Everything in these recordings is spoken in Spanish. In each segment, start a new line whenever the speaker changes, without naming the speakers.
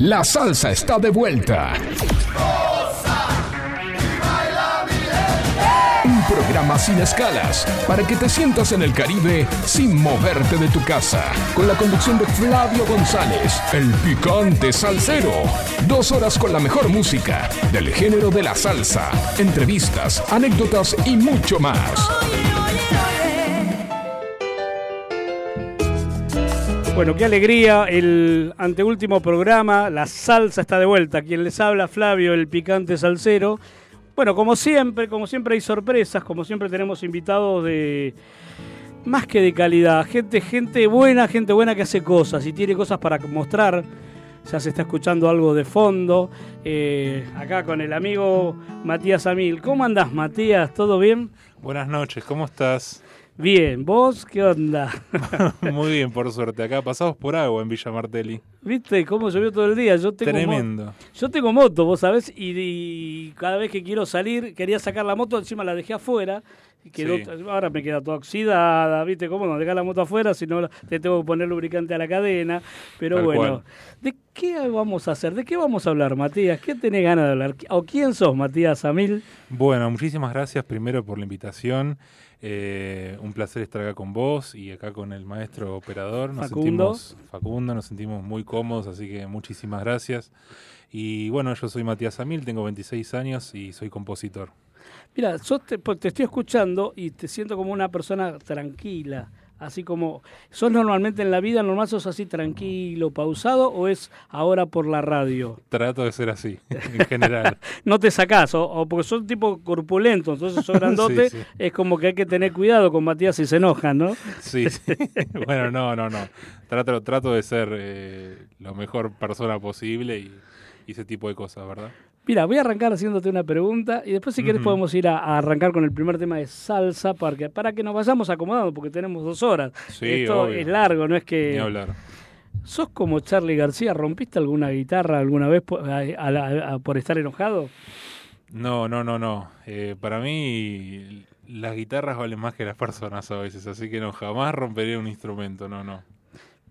La salsa está de vuelta. Un programa sin escalas para que te sientas en el Caribe sin moverte de tu casa. Con la conducción de Flavio González, el picante salsero. Dos horas con la mejor música del género de la salsa, entrevistas, anécdotas y mucho más.
Bueno, qué alegría, el anteúltimo programa, la salsa está de vuelta. Quien les habla, Flavio, el picante salsero. Bueno, como siempre, como siempre hay sorpresas, como siempre tenemos invitados de más que de calidad, gente, gente buena, gente buena que hace cosas y tiene cosas para mostrar. Ya se está escuchando algo de fondo. Eh, acá con el amigo Matías Amil. ¿Cómo andás, Matías? ¿Todo bien?
Buenas noches, ¿cómo estás?
Bien, ¿vos qué onda?
Muy bien, por suerte. Acá pasamos por agua en Villa Martelli.
¿Viste cómo llovió todo el día? Yo tengo
Tremendo.
Yo tengo moto, vos sabés, y, y cada vez que quiero salir, quería sacar la moto, encima la dejé afuera. Y quedó,
Sí.
Ahora me queda toda oxidada, ¿viste? ¿Cómo no? Dejar la moto afuera, si no te tengo que poner lubricante a la cadena. Pero
Tal
bueno,
cual.
¿de qué vamos a hacer? ¿De qué vamos a hablar, Matías? ¿Qué tenés ganas de hablar? ¿O quién sos, Matías Amil?
Bueno, muchísimas gracias primero por la invitación. Eh, un placer estar acá con vos y acá con el maestro operador. Nos
Facundo.
sentimos Facundo, nos sentimos muy cómodos, así que muchísimas gracias. Y bueno, yo soy Matías Amil, tengo 26 años y soy compositor.
Mira, yo te, pues, te estoy escuchando y te siento como una persona tranquila. Así como, ¿sos normalmente en la vida normal, sos así tranquilo, pausado o es ahora por la radio?
Trato de ser así, en general.
no te sacás, o, o porque sos tipo corpulento, entonces sos grandote,
Sí, sí.
es como que hay que tener cuidado con Matías si se enoja, ¿no?
Sí, sí. bueno, no, no, no. Trato, trato de ser eh, la mejor persona posible y, y ese tipo de cosas, ¿verdad?
Mira, voy a arrancar haciéndote una pregunta y después si querés
Ujú.
podemos ir a, a arrancar con el primer tema de salsa para que, para que nos vayamos acomodando porque tenemos dos horas.
Sí,
Esto
obvio.
es largo, no es
Ni
que...
hablar.
¿Sos como Charlie García? ¿Rompiste alguna guitarra alguna vez por, a- a la- a- por estar enojado?
No, no, no, no. Eh, para mí las guitarras valen más que las personas a veces, así que no, jamás rompería un instrumento, no, no.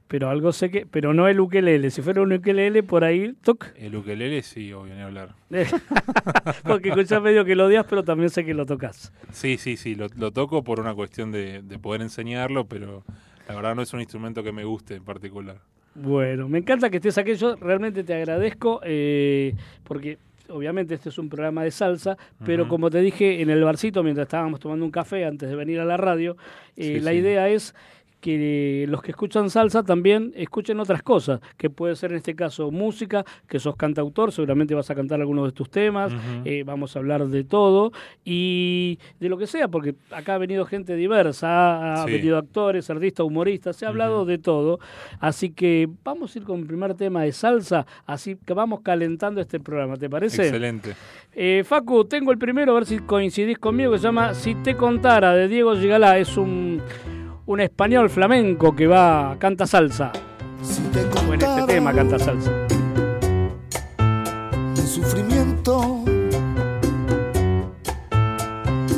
Pero algo sé que... Pero no el ukelele. Si fuera un ukelele, por ahí... Toc.
El ukelele sí, obvio, ni hablar.
porque escuchás medio que lo odias, pero también sé que lo tocas.
Sí, sí, sí, lo, lo toco por una cuestión de, de poder enseñarlo, pero la verdad no es un instrumento que me guste en particular.
Bueno, me encanta que estés aquí. Yo realmente te agradezco eh, porque obviamente este es un programa de salsa, pero como te dije en el barcito mientras estábamos tomando un café antes de venir a la radio, eh,
Sí,
la
sí.
idea es que los que escuchan salsa también escuchen otras cosas, que puede ser en este caso música, que sos cantautor, seguramente vas a cantar algunos de tus temas, eh, vamos a hablar de todo y de lo que sea, porque acá ha venido gente diversa, ha
Sí.
venido actores, artistas, humoristas, se ha hablado de todo, así que vamos a ir con el primer tema de salsa, así que vamos calentando este programa, ¿te parece?
Excelente.
Eh, Facu, tengo el primero, a ver si coincidís conmigo, que se llama Si te contara, de Diego Gigalá, es un, un español flamenco que va, canta salsa,
Si te
o en este tema canta salsa.
mi sufrimiento,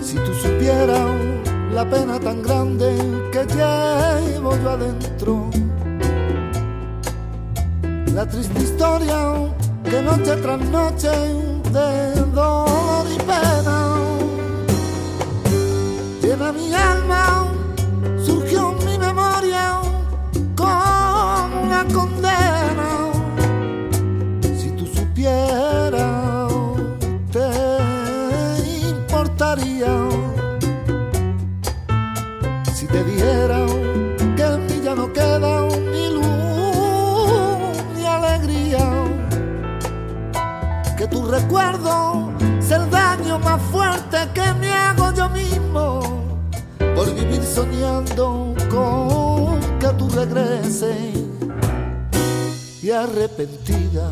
si tú supieras la pena tan grande que llevo yo adentro, la triste historia que noche tras noche de dolor y pena llena mi alma, soñando con que tú regreses y arrepentida.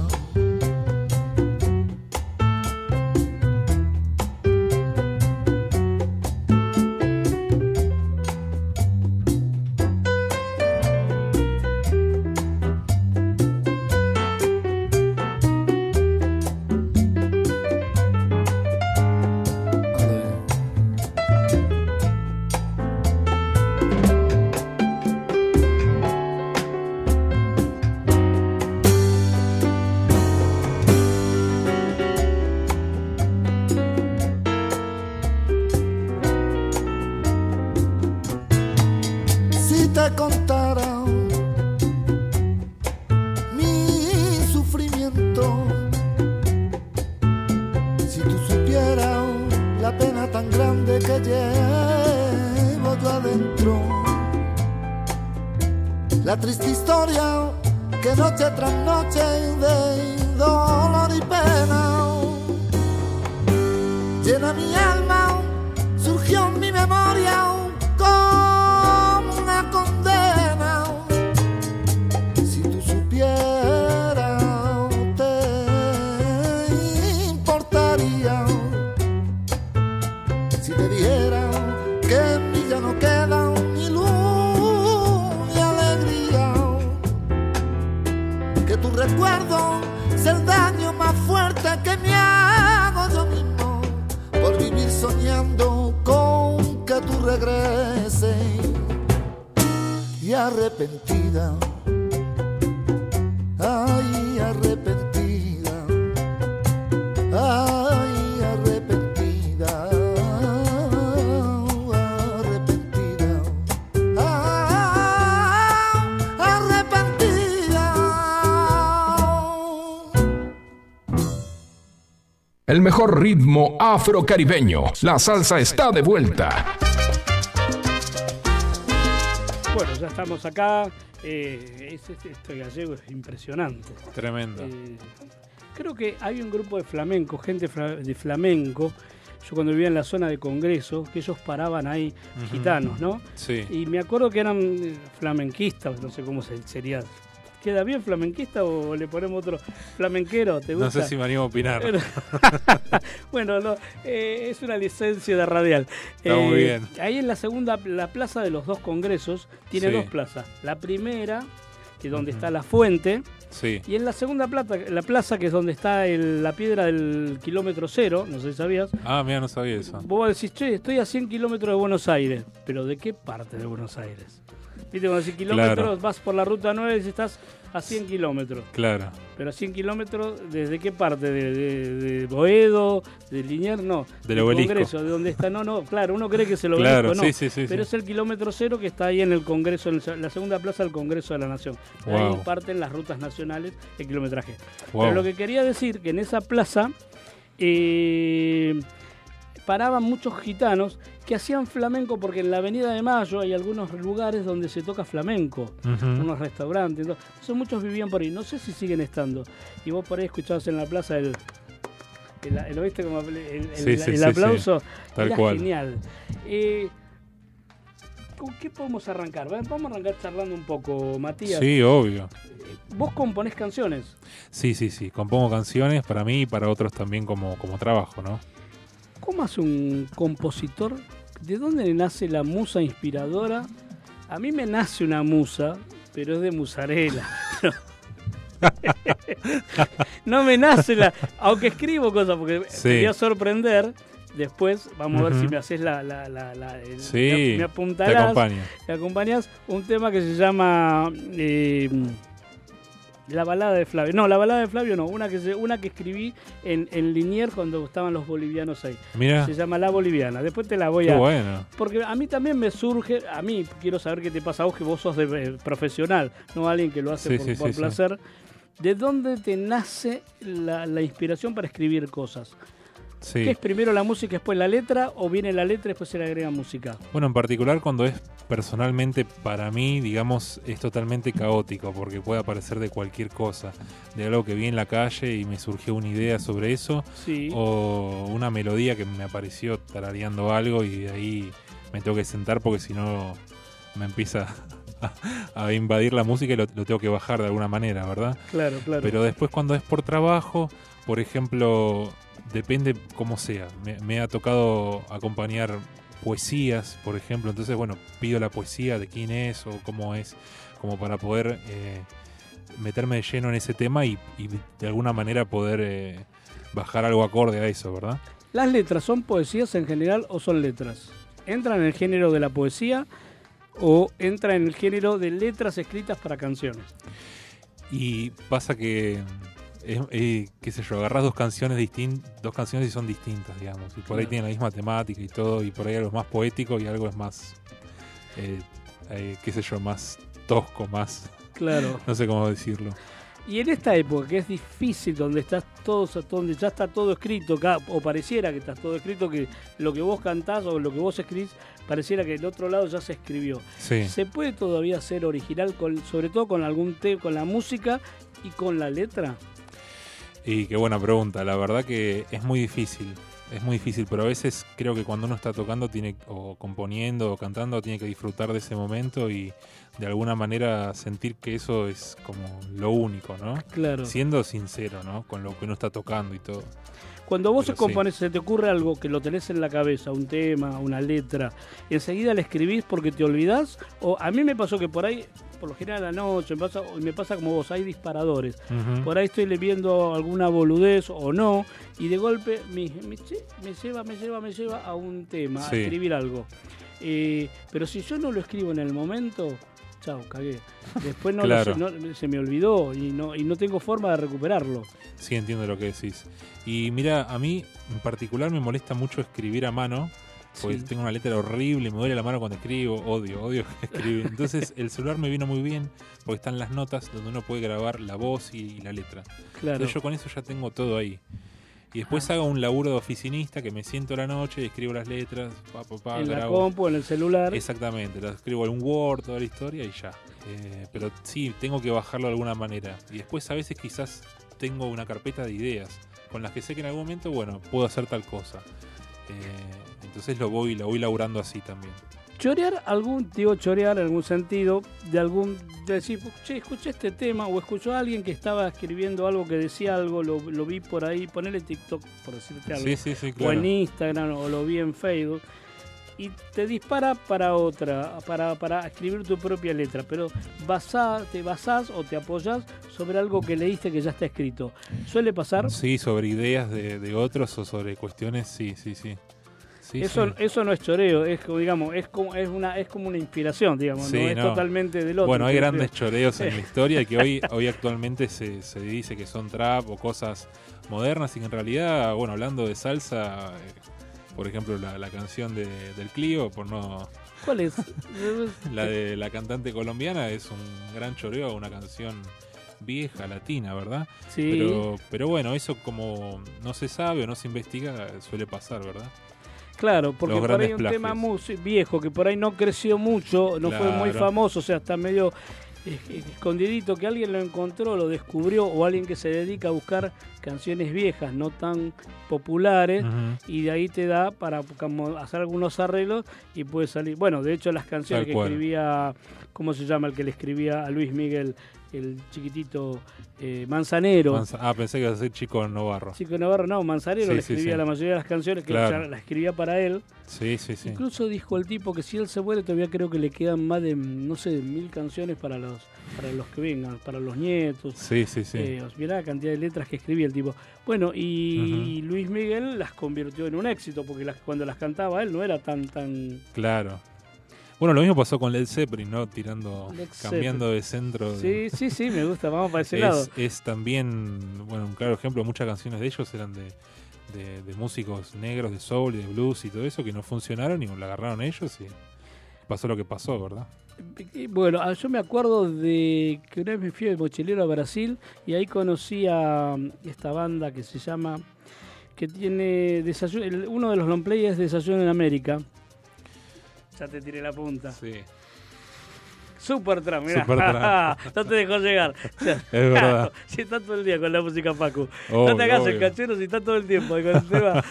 El
mejor ritmo afrocaribeño. La salsa está de vuelta.
Bueno, ya estamos acá. Eh, es- es- este gallego es impresionante.
Tremendo.
Eh, creo que hay un grupo de flamenco, gente fra- de flamenco. Yo cuando vivía en la zona de Congreso, que ellos paraban ahí gitanos, ¿no?
Sí.
Y me acuerdo que eran eh, flamenquistas, no sé cómo se- sería. ¿Queda bien flamenquista o le ponemos otro flamenquero? ¿Te
No
gusta?
sé si me animo a opinar.
bueno, no, eh, es una licencia de radial.
Está muy bien.
Ahí en la segunda, la plaza de los dos congresos, tiene
Sí.
dos plazas. La primera, que es donde está la fuente,
Sí.
y en la segunda plaza, la plaza que es donde está el- la piedra del kilómetro cero, no sé si sabías.
Ah, mira, no sabía eso.
Vos decís, che, estoy a 100 kilómetros de Buenos Aires. ¿Pero de qué parte de Buenos Aires? Viste, cuando decís kilómetros,
Claro.
vas por la ruta 9 y estás a 100 kilómetros.
Claro.
Pero a 100 kilómetros, ¿desde qué parte? ¿De, de, de Boedo? ¿De Liniers? No.
Del obelisco.
Congreso, ¿de dónde está? No, no, claro, uno cree que es el obelisco,
Claro,
no.
sí, sí, sí.
Pero es el kilómetro cero que está ahí en el Congreso, en la segunda plaza del Congreso de la Nación. De Ahí
Wow.
parten las rutas nacionales el kilometraje.
Wow.
Pero lo que quería decir que en esa plaza eh, paraban muchos gitanos que hacían flamenco porque en la Avenida de Mayo hay algunos lugares donde se toca flamenco,
Ujú.
unos restaurantes. Entonces muchos vivían por ahí, no sé si siguen estando. Y vos por ahí escuchabas en la plaza el... el, el- ¿oíste como el, el-
Sí,
el-
sí,
el
sí,
aplauso?
Tal
Era
cual.
genial. Eh, ¿Con qué podemos arrancar? Vamos a arrancar charlando un poco, Matías.
Sí, obvio.
Vos componés canciones.
Sí, sí, sí. Compongo canciones para mí y para otros también como, como trabajo, ¿no?
¿Cómo hace un compositor? ¿De dónde le nace la musa inspiradora? A mí me nace una musa, pero es de musarela. no me nace la... Aunque escribo cosas, porque
Sí.
quería sorprender. Después vamos a ver si me haces la... la, la, la- el-
Sí,
me, me
Te
apuntarás,
acompaño.
me acompañas un tema que se llama... eh, la balada de Flavio. No, la balada de Flavio no. Una que, una que escribí en, en Liniers cuando estaban los bolivianos ahí.
Mira,
Se llama La Boliviana. Después te la voy
qué
a.
bueno.
Porque a mí también me surge. A mí quiero saber qué te pasa a vos, que vos sos de, eh, profesional, no alguien que lo hace
Sí,
por,
sí,
por
sí, sí.
placer. ¿De dónde te nace la, la inspiración para escribir cosas?
Sí.
¿Qué es primero la música, después la letra? ¿O viene la letra y después se le agrega música?
Bueno, en particular cuando es personalmente para mí, digamos, es totalmente caótico porque puede aparecer de cualquier cosa, de algo que vi en la calle y me surgió una idea sobre eso,
Sí.
o una melodía que me apareció tarareando algo y de ahí me tengo que sentar porque si no me empieza a, a invadir la música y lo, lo tengo que bajar de alguna manera, ¿verdad?
Claro, claro.
Pero después cuando es por trabajo, por ejemplo, depende cómo sea. Me, me ha tocado acompañar poesías, por ejemplo. Entonces, bueno, pido la poesía de quién es o cómo es, como para poder eh, meterme de lleno en ese tema y, y de alguna manera poder eh, bajar algo acorde a eso, ¿verdad?
¿Las letras son poesías en general o son letras? ¿Entran en el género de la poesía o entra en el género de letras escritas para canciones?
Y pasa que, es- eh, qué sé yo, agarras dos canciones distintas, dos canciones y son distintas, digamos. Y por ahí tienen la misma temática y todo, y por ahí algo es más poético y algo es más, eh, eh, qué sé yo, más tosco, más,
Claro.
no sé cómo decirlo.
Y en esta época que es difícil, donde estás todo, donde ya está todo escrito, o pareciera que estás todo escrito, que lo que vos cantás o lo que vos escribís, pareciera que el otro lado ya se escribió. ¿Se puede todavía ser original, con, sobre todo con algún te con la música y con la letra?
Y qué buena pregunta. La verdad que es muy difícil. Es muy difícil, pero a veces creo que cuando uno está tocando tiene o componiendo o cantando tiene que disfrutar de ese momento y de alguna manera sentir que eso es como lo único, ¿no?
Claro.
Siendo sincero, ¿no? Con lo que uno está tocando y todo.
Cuando vos compones, se te ocurre algo que lo tenés en la cabeza, un tema, una letra, enseguida le escribís porque te olvidás, o a mí me pasó que por ahí, por lo general a la noche, me pasa, me pasa como vos, hay disparadores. Por ahí estoy viendo alguna boludez o no, y de golpe me, lleva, me lleva, me lleva a un tema, a escribir algo. Eh, pero si yo no lo escribo en el momento, chao, cagué. Después no, se me olvidó y no, y no tengo forma de recuperarlo.
Sí, entiendo lo que decís. Y mira, a mí en particular me molesta mucho escribir a mano. Porque tengo una letra horrible, me duele la mano cuando escribo, odio, odio escribir. Entonces el celular me vino muy bien porque están las notas donde uno puede grabar la voz y, la letra.
Claro.
Entonces yo con eso ya tengo todo ahí. Y después hago un laburo de oficinista que me siento la noche y escribo las letras.
en la compu, en el celular.
Exactamente, las escribo en un Word, toda la historia y ya. Eh, pero sí, tengo que bajarlo de alguna manera. Y después a veces quizás tengo una carpeta de ideas con las que sé que en algún momento, bueno, puedo hacer tal cosa. Eh, entonces lo voy, lo voy laburando así también
chorear algún, digo chorear en algún sentido, de algún, de decir, che, escuché este tema, o escuchó a alguien que estaba escribiendo algo que decía algo, lo, vi por ahí, ponele TikTok, por decirte algo,
sí, sí, sí, claro.
o en Instagram, o lo vi en Facebook, y te dispara para otra, para, para escribir tu propia letra, pero basá, te basás o te apoyás sobre algo que leíste que ya está escrito. ¿Suele pasar?
Sí, sobre ideas de, de otros o sobre cuestiones, sí, sí, sí
eso, eso no es choreo, es digamos, es como, es una, es como una inspiración, digamos, no es totalmente del otro.
Bueno, hay grandes choreos en la historia que hoy, hoy actualmente se, se dice que son trap o cosas modernas y en realidad, bueno, hablando de salsa, eh, por ejemplo, la, canción de, del Clio, por no...
¿Cuál es?
la de la cantante colombiana es un gran choreo, una canción vieja, latina, ¿verdad?
Sí.
Pero, pero bueno, eso como no se sabe o no se investiga, suele pasar, ¿verdad?
Claro, porque por ahí un tema muy viejo que por ahí no creció mucho, no fue muy famoso, o sea, está medio escondidito, que alguien lo encontró, lo descubrió, o alguien que se dedica a buscar canciones viejas, no tan populares, y de ahí te da para hacer algunos arreglos y puede salir. Bueno, de hecho, las canciones que escribía, ¿cómo se llama el que le escribía a Luis Miguel? El chiquitito eh, Manzanero.
ah, pensé que iba a ser Chico Navarro.
Chico Navarro, no, Manzanero le escribía la mayoría de las canciones, que la escribía para él.
Sí, sí, sí.
Incluso dijo el tipo que si él se muere todavía creo que le quedan más de, no sé, mil canciones para los para los que vengan, para los nietos.
Sí, sí, sí.
Eh, mirá la cantidad de letras que escribía el tipo. Bueno, y Luis Miguel las convirtió en un éxito, porque las, cuando las cantaba él no era tan, tan...
Claro. Bueno, lo mismo pasó con Led Zeppelin, ¿no? Tirando, cambiando de centro.
Sí, sí, sí, me gusta, vamos para ese
es,
lado.
Es también, bueno, un claro ejemplo, muchas canciones de ellos eran de, de, músicos negros, de soul y de blues y todo eso, que no funcionaron y la agarraron ellos y pasó lo que pasó, ¿verdad?
Bueno, ah, yo me acuerdo de que una vez me fui de mochilero a Brasil y ahí conocí a um, esta banda que se llama, que tiene desayuno, uno de los long play es Desayuno en América, ya te tiré la punta.
Sí.
Super Trump, mirá. no te dejó llegar.
es verdad.
si está todo el día con la música Paco. no te hagas el cachero si está todo el tiempo con el tema.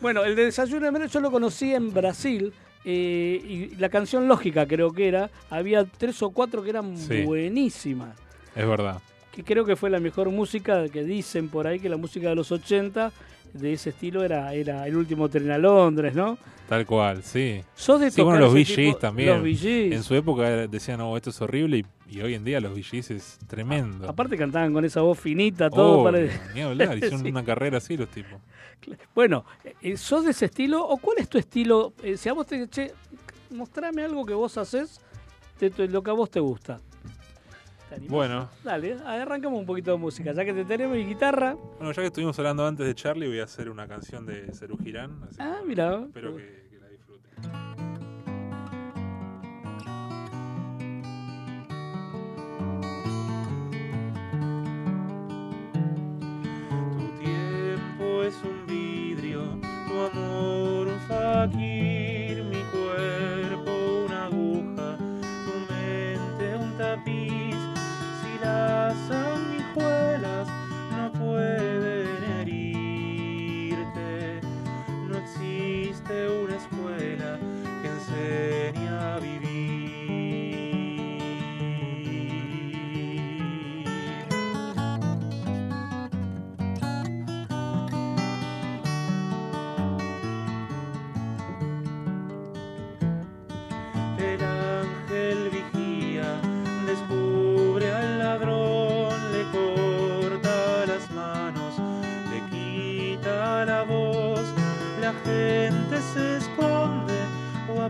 bueno, el de Desayuno de yo lo conocí en Brasil. Eh, y la canción Lógica creo que era. Había tres o cuatro que eran buenísimas.
Es verdad.
Que creo que fue la mejor música que dicen por ahí que la música de los 80 de ese estilo era, era el último tren a Londres, ¿no?
Tal cual, sí.
¿Sos de
sí, bueno, los VGs también. Los En su época decían, no, esto es horrible y, hoy en día los VGs es tremendo.
aparte cantaban con esa voz finita, todo
para... Ni hablar, hicieron una carrera así los tipos.
Bueno, eh, ¿sos de ese estilo o cuál es tu estilo? Eh, si a vos te... Che, mostrame algo que vos haces de lo que a vos te gusta.
Bueno.
Dale, arrancamos un poquito de música. Ya que te tenemos y guitarra.
Bueno, ya que estuvimos hablando antes de Charlie, voy a hacer una canción de Cerú Girán.
Ah, mira.
Espero que, que la disfruten. Tu tiempo es un vidrio, tu amor un faquir. Se esconde o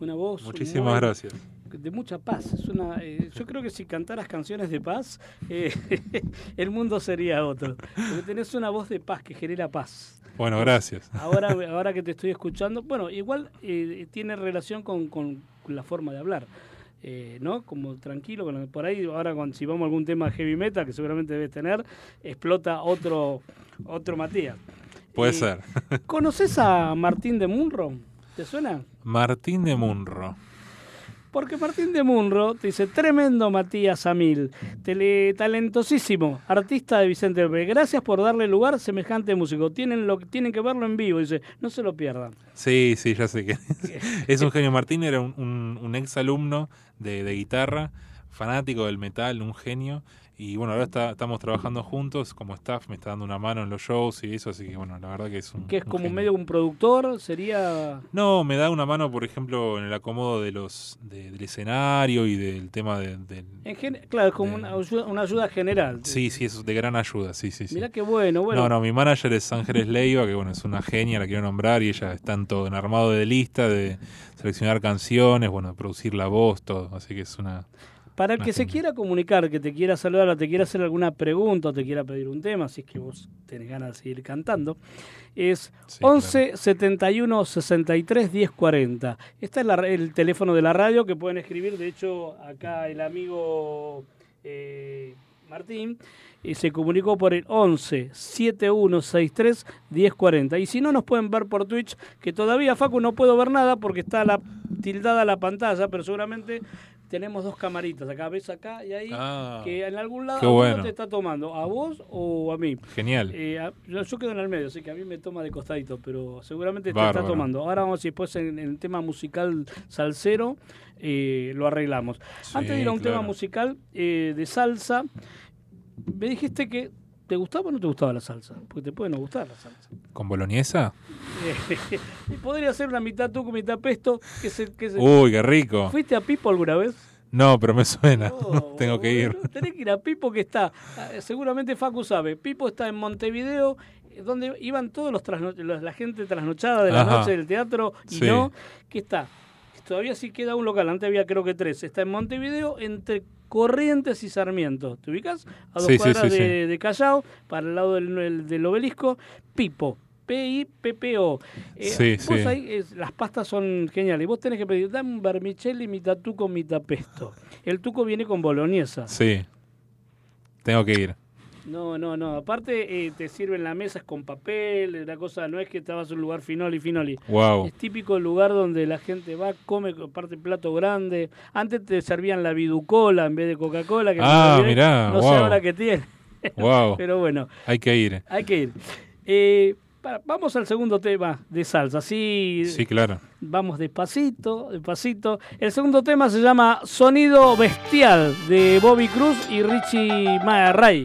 una
voz.
Muchísimas
muy-
gracias.
De mucha paz. Es una, eh, yo creo que si cantaras canciones de paz, eh, el mundo sería otro. Porque tenés una voz de paz que genera paz.
Bueno, gracias.
Ahora, ahora que te estoy escuchando, bueno, igual eh, tiene relación con, con la forma de hablar. ¿no? Como tranquilo, con- por ahí ahora cuando, si vamos a algún tema heavy metal, que seguramente debes tener, explota otro, otro Matías.
Puede ser.
¿Conoces a Martín de Munro? ¿Te suena?
Martín de Munro.
Porque Martín de Munro te dice, tremendo Matías Amil, tele, talentosísimo, artista de Vicente López. Gracias por darle lugar a semejante músico. Tienen, lo, tienen que verlo en vivo. Dice, no se lo pierdan.
Sí, sí, ya sé que es un genio. Martín era un, un, un ex alumno de, de guitarra, fanático del metal, un genio. Y bueno, ahora está, estamos trabajando juntos como staff, me está dando una mano en los shows y eso, así que bueno, la verdad que es un.
Que es
un
como
genio.
medio un productor, sería...
No, me da una mano, por ejemplo, en el acomodo de los de- del escenario y del tema de, del-
gen- claro, es como
de-
una ayuda, una ayuda general.
Sí, sí, es de gran ayuda, sí, sí, sí.
Mirá qué bueno, bueno.
No, no, mi manager es Ángeles Leiva, que bueno, es una genia, la quiero nombrar, y ella está en todo, en armado de lista, de seleccionar canciones, bueno, de producir la voz, todo, así que es una...
Para el que se quiera comunicar, que te quiera saludar o te quiera hacer alguna pregunta o te quiera pedir un tema, si es que vos tenés ganas de seguir cantando, es
Sí,
11 71 63 10 40. Este es la- el teléfono de la radio que pueden escribir. De hecho, acá el amigo eh, Martín eh, se comunicó por el 11 7163 1040. Y si no, nos pueden ver por Twitch, que todavía, Facu, no puedo ver nada porque está la tildada la pantalla, pero seguramente tenemos dos camaritas acá, ves acá y ahí,
Ah,
que en algún lado
bueno.
te está tomando, a vos o a mí.
Genial.
Eh, a- yo, yo quedo en el medio, así que a mí me toma de costadito, pero seguramente te está tomando. Ahora vamos, si después en, en el tema musical salsero, eh, lo arreglamos.
Sí,
Antes de ir a un tema
claro. musical
eh, de salsa, me dijiste que te gustaba o no te gustaba la salsa, porque te puede no gustar la salsa.
¿Con boloñesa?
podría ser una mitad tú con mitad pesto. Que se, que se-
Uy, qué rico.
¿Fuiste a Pipo alguna vez?
No, pero me suena,
Oh,
tengo que ir.
tenés que ir a Pipo que está, eh, seguramente Facu sabe, Pipo está en Montevideo, eh, donde iban todos los- la gente trasnochada de la
Ajá.
noche del teatro y
Sí.
no, que está. Todavía sí queda un local, antes había creo que tres. Está en Montevideo entre Corrientes y Sarmiento. ¿Te ubicas? A dos
Sí,
cuadras
sí, sí.
de, de Callao, para el lado del, el- del obelisco. Pipo. P-I-P-P-O. Eh,
Sí,
vos
sí.
ahí, las pastas son geniales. Vos tenés que pedir, dame un vermicelli, mitad tuco, mitad pesto. El tuco viene con boloñesa.
Sí, tengo que ir.
No, no, no. Aparte, eh, te sirven la mesa es con papel, la cosa no es que estabas en un lugar finoli, finoli.
Wow.
Es típico el lugar donde la gente va, come, aparte plato grande. Antes te servían la viducola en vez de Coca-Cola. que
Ah,
olvidé.
mirá,
No sé
wow.
ahora qué tiene.
Wow.
Pero bueno,
Hay que ir.
hay que ir. Eh, para- vamos al segundo tema de salsa. Así
Sí, claro.
vamos despacito, despacito. El segundo tema se llama Sonido Bestial de Bobby Cruz y Richie Ray.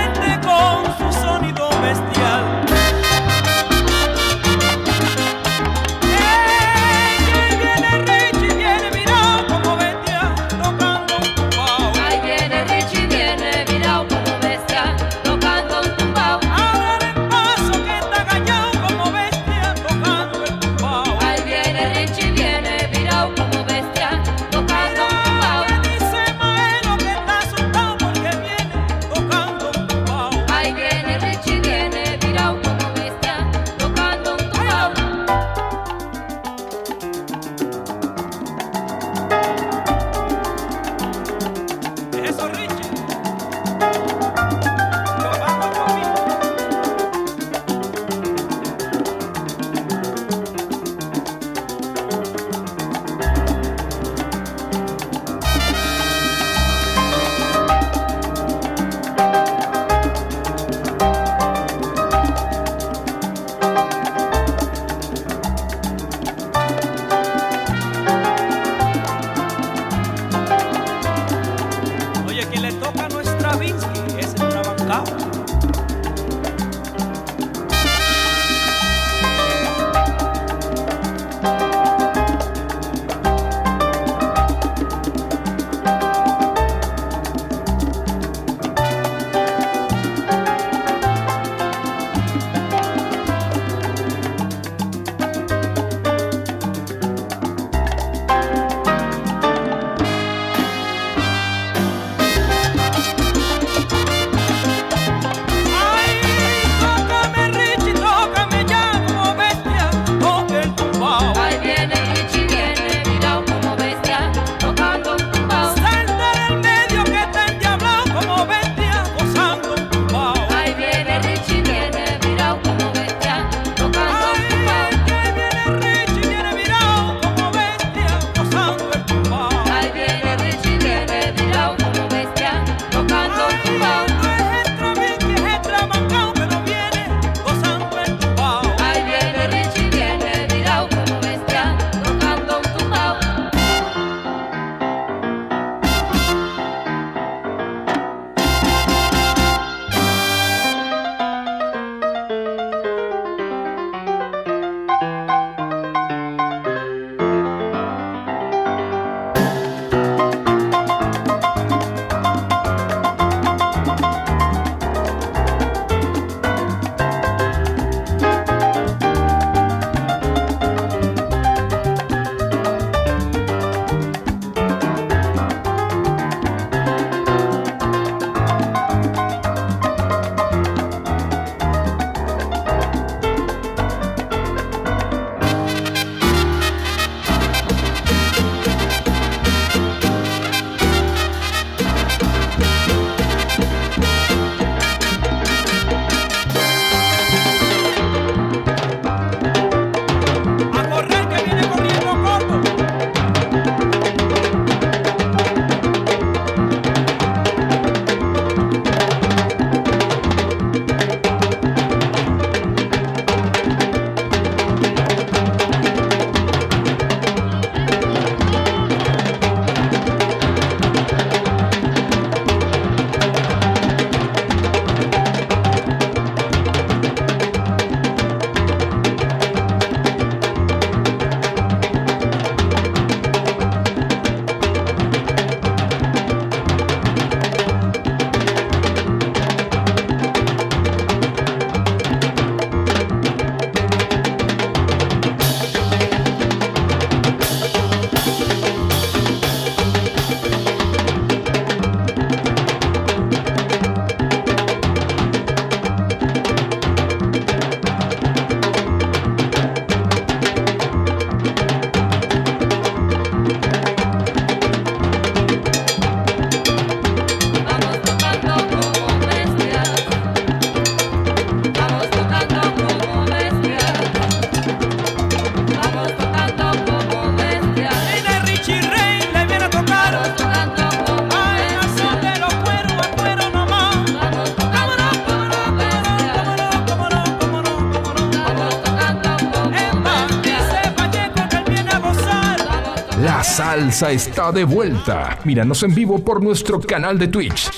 salsa está de vuelta. Míranos en vivo por nuestro canal de Twitch.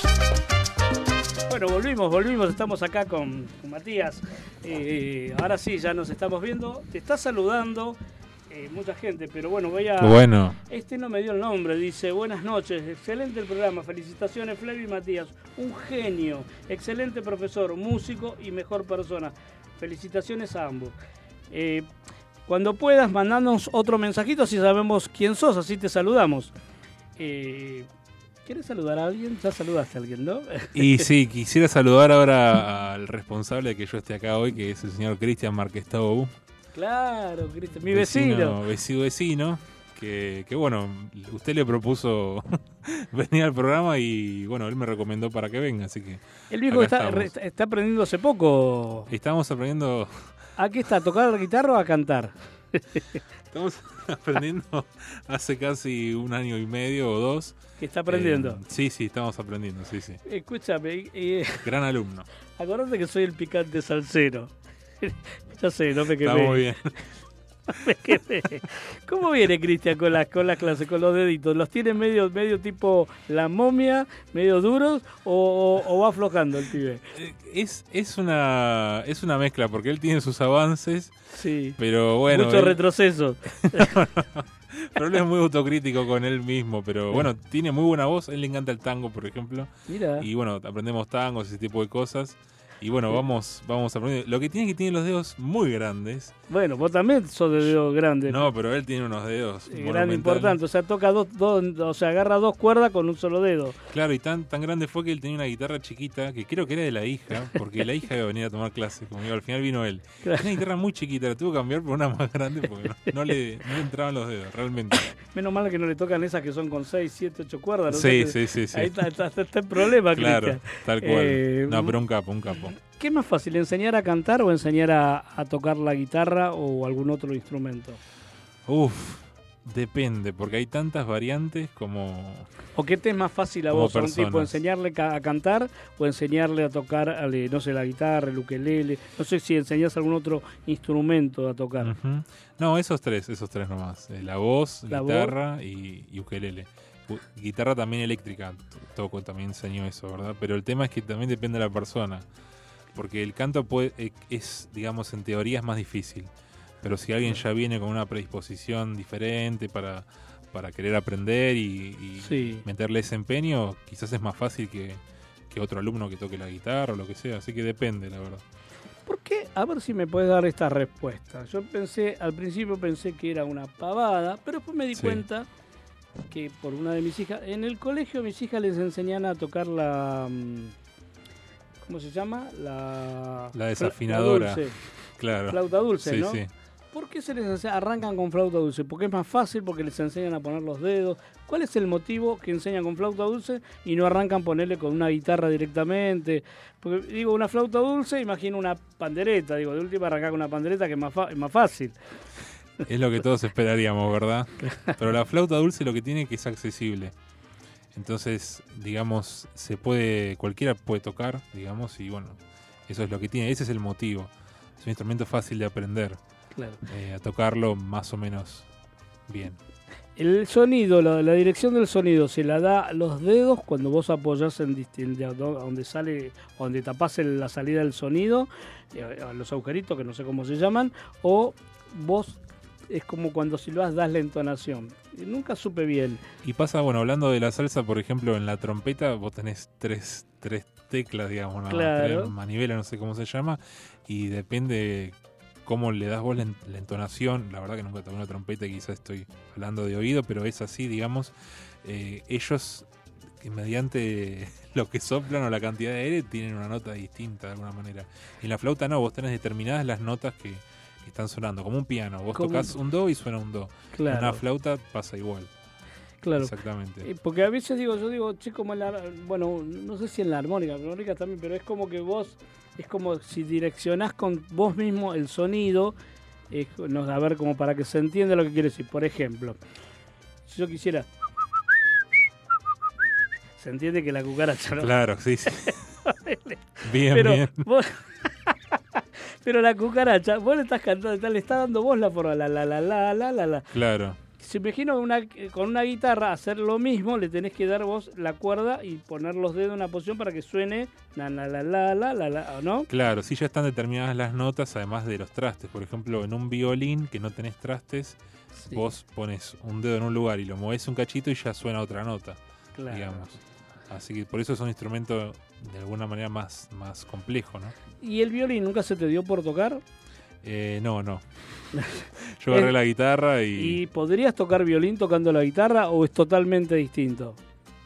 Bueno, volvimos, volvimos, estamos acá con, con Matías. Eh, ahora sí, ya nos estamos viendo. Te está saludando eh, mucha gente, pero bueno, voy a...
Bueno,
Este no me dio el nombre, dice, buenas noches, excelente el programa, felicitaciones Flavio y Matías, un genio, excelente profesor, músico y mejor persona. Felicitaciones a ambos. Eh, cuando puedas, mandanos otro mensajito si sabemos quién sos, así te saludamos. Eh, ¿Quieres saludar a alguien? Ya saludaste a alguien, ¿no?
y sí, quisiera saludar ahora al responsable de que yo esté acá hoy, que es el señor Cristian Marquestou.
claro, Cristian, mi vecino.
Vecino, vecino, que, que bueno, usted le propuso venir al programa y bueno, él me recomendó para que venga, así que
El viejo está, re- está aprendiendo hace poco.
estamos aprendiendo,
¿A qué está? ¿A tocar la guitarra o a cantar?
estamos aprendiendo hace casi un año y medio o dos.
Que está aprendiendo.
Eh, sí, sí, estamos aprendiendo, sí, sí.
Escúchame, eh,
Gran alumno.
acordate que soy el picante salsero. ya sé, no me
Está
quemé.
muy bien.
¿Cómo viene Cristian con las con las clases, con los deditos? ¿Los tiene medio medio tipo la momia, medio duros o, va aflojando el pibe?
Eh, Es, es, una, es una mezcla, porque él tiene sus avances,
Sí.
pero bueno,
Mucho
él-
retroceso.
pero él es muy autocrítico con él mismo, pero bueno, tiene muy buena voz, a él le encanta el tango, por ejemplo,
Mira.
y bueno, aprendemos tangos, ese tipo de cosas, y bueno, vamos vamos aprendiendo. Lo que tiene es que tiene los dedos muy grandes,
Bueno, vos también sos de dedo grande.
no, pero él tiene unos dedos monumentales.
importante, o sea, toca dos, dos, o sea, agarra dos cuerdas con un solo dedo.
Claro, y tan, tan grande fue que él tenía una guitarra chiquita, que creo que era de la hija, porque la hija iba a venir a tomar clases conmigo, al final vino él.
Claro.
Una guitarra muy chiquita, la tuvo que cambiar por una más grande porque no, no le, no le entraban los dedos, realmente.
Menos mal que no le tocan esas que son con 6, 7, 8 cuerdas. ¿no?
Sí, sí, sí, sí.
Ahí está, está- está- está el problema,
Claro,
Cristian.
tal cual.
Eh,
no, pero un capo, un capo.
¿Qué es más fácil, enseñar a cantar o enseñar a, a tocar la guitarra o algún otro instrumento?
Uf, depende, porque hay tantas variantes como...
¿O qué te es más fácil a vos, a un tipo,
personas.
enseñarle a cantar o enseñarle a tocar, no sé, la guitarra, el ukelele? No sé si enseñás algún otro instrumento a tocar.
No, esos tres, esos tres nomás. Eh, La voz,
La
guitarra y, y ukelele. U- Guitarra también eléctrica, toco, también enseño eso, ¿verdad? Pero el tema es que también depende de la persona. Porque el canto puede, eh, es, digamos, en teoría es más difícil. Pero si alguien ya viene con una predisposición diferente para, para querer aprender y, y
Sí.
meterle ese empeño, quizás es más fácil que, que otro alumno que toque la guitarra o lo que sea. Así que depende, la verdad.
¿Por qué? A ver si me puedes dar esta respuesta. Yo pensé, al principio pensé que era una pavada, pero después me di
Sí.
cuenta que por una de mis hijas, en el colegio mis hijas les enseñan a tocar la... ¿Cómo se llama? La...
La desafinadora.
Dulce,
Claro.
flauta dulce,
sí,
¿no?
sí.
¿Por qué se les enseña- arrancan con flauta dulce? Porque es más fácil, porque les enseñan a poner los dedos. ¿Cuál es el motivo que enseñan con flauta dulce y no arrancan ponerle con una guitarra directamente? Porque digo, una flauta dulce, imagino una pandereta. Digo, de última arrancar con una pandereta que es más, fa- es más fácil.
Es lo que todos esperaríamos, ¿verdad? Pero la flauta dulce lo que tiene es que es accesible. Entonces, digamos, se puede, cualquiera puede tocar, digamos, y bueno, eso es lo que tiene, ese es el motivo. Es un instrumento fácil de aprender,
Claro.
eh, a tocarlo más o menos bien.
El sonido, la, la dirección del sonido, se la da a los dedos cuando vos apoyás en de- donde sale, donde tapás el- la salida del sonido, eh, los agujeritos que no sé cómo se llaman, o vos es como cuando silbás das la entonación. Nunca supe bien.
Y pasa, bueno, hablando de la salsa, por ejemplo, en la trompeta vos tenés tres, tres teclas, digamos, más,
Claro.
tres manivelas, no sé cómo se llama, y depende cómo le das vos la, en- la entonación. La verdad que nunca toqué una trompeta y quizás estoy hablando de oído, pero es así, digamos. eh, ellos, mediante lo que soplan o la cantidad de aire, tienen una nota distinta de alguna manera. En la flauta no, vos tenés determinadas las notas que, que están sonando, como un piano. Vos
Como-
tocas un do y suena un do. En una flauta pasa igual.
claro.
Exactamente.
Eh, Porque a veces digo, yo digo, che, como en la, bueno, no sé si en la armónica, en la armónica también, pero es como que vos, es como si direccionás con vos mismo el sonido, es, no, a ver, como para que se entienda lo que quiere decir. Por ejemplo, si yo quisiera, se entiende que la cucaracha, ¿no?
Claro, sí, sí. bien,
pero
bien.
vos- pero la cucaracha, vos le estás cantando, le estás dando vos la forma, la, la, la, la, la, la, la.
Claro.
se imagino una, con una guitarra hacer lo mismo, le tenés que dar vos la cuerda y poner los dedos en una posición para que suene la la la la la la, la ¿no?
Claro, sí ya están determinadas las notas, además de los trastes. Por ejemplo, en un violín que no tenés trastes,
Sí,
vos pones un dedo en un lugar y lo movés un cachito y ya suena otra nota,
claro.
digamos. Así que por eso es un instrumento de alguna manera más, más complejo, ¿no?
¿Y el violín nunca se te dio por tocar?
Eh, no, no. Yo agarré
Es-
la guitarra
¿Y
y,
podrías tocar violín tocando la guitarra o es totalmente distinto?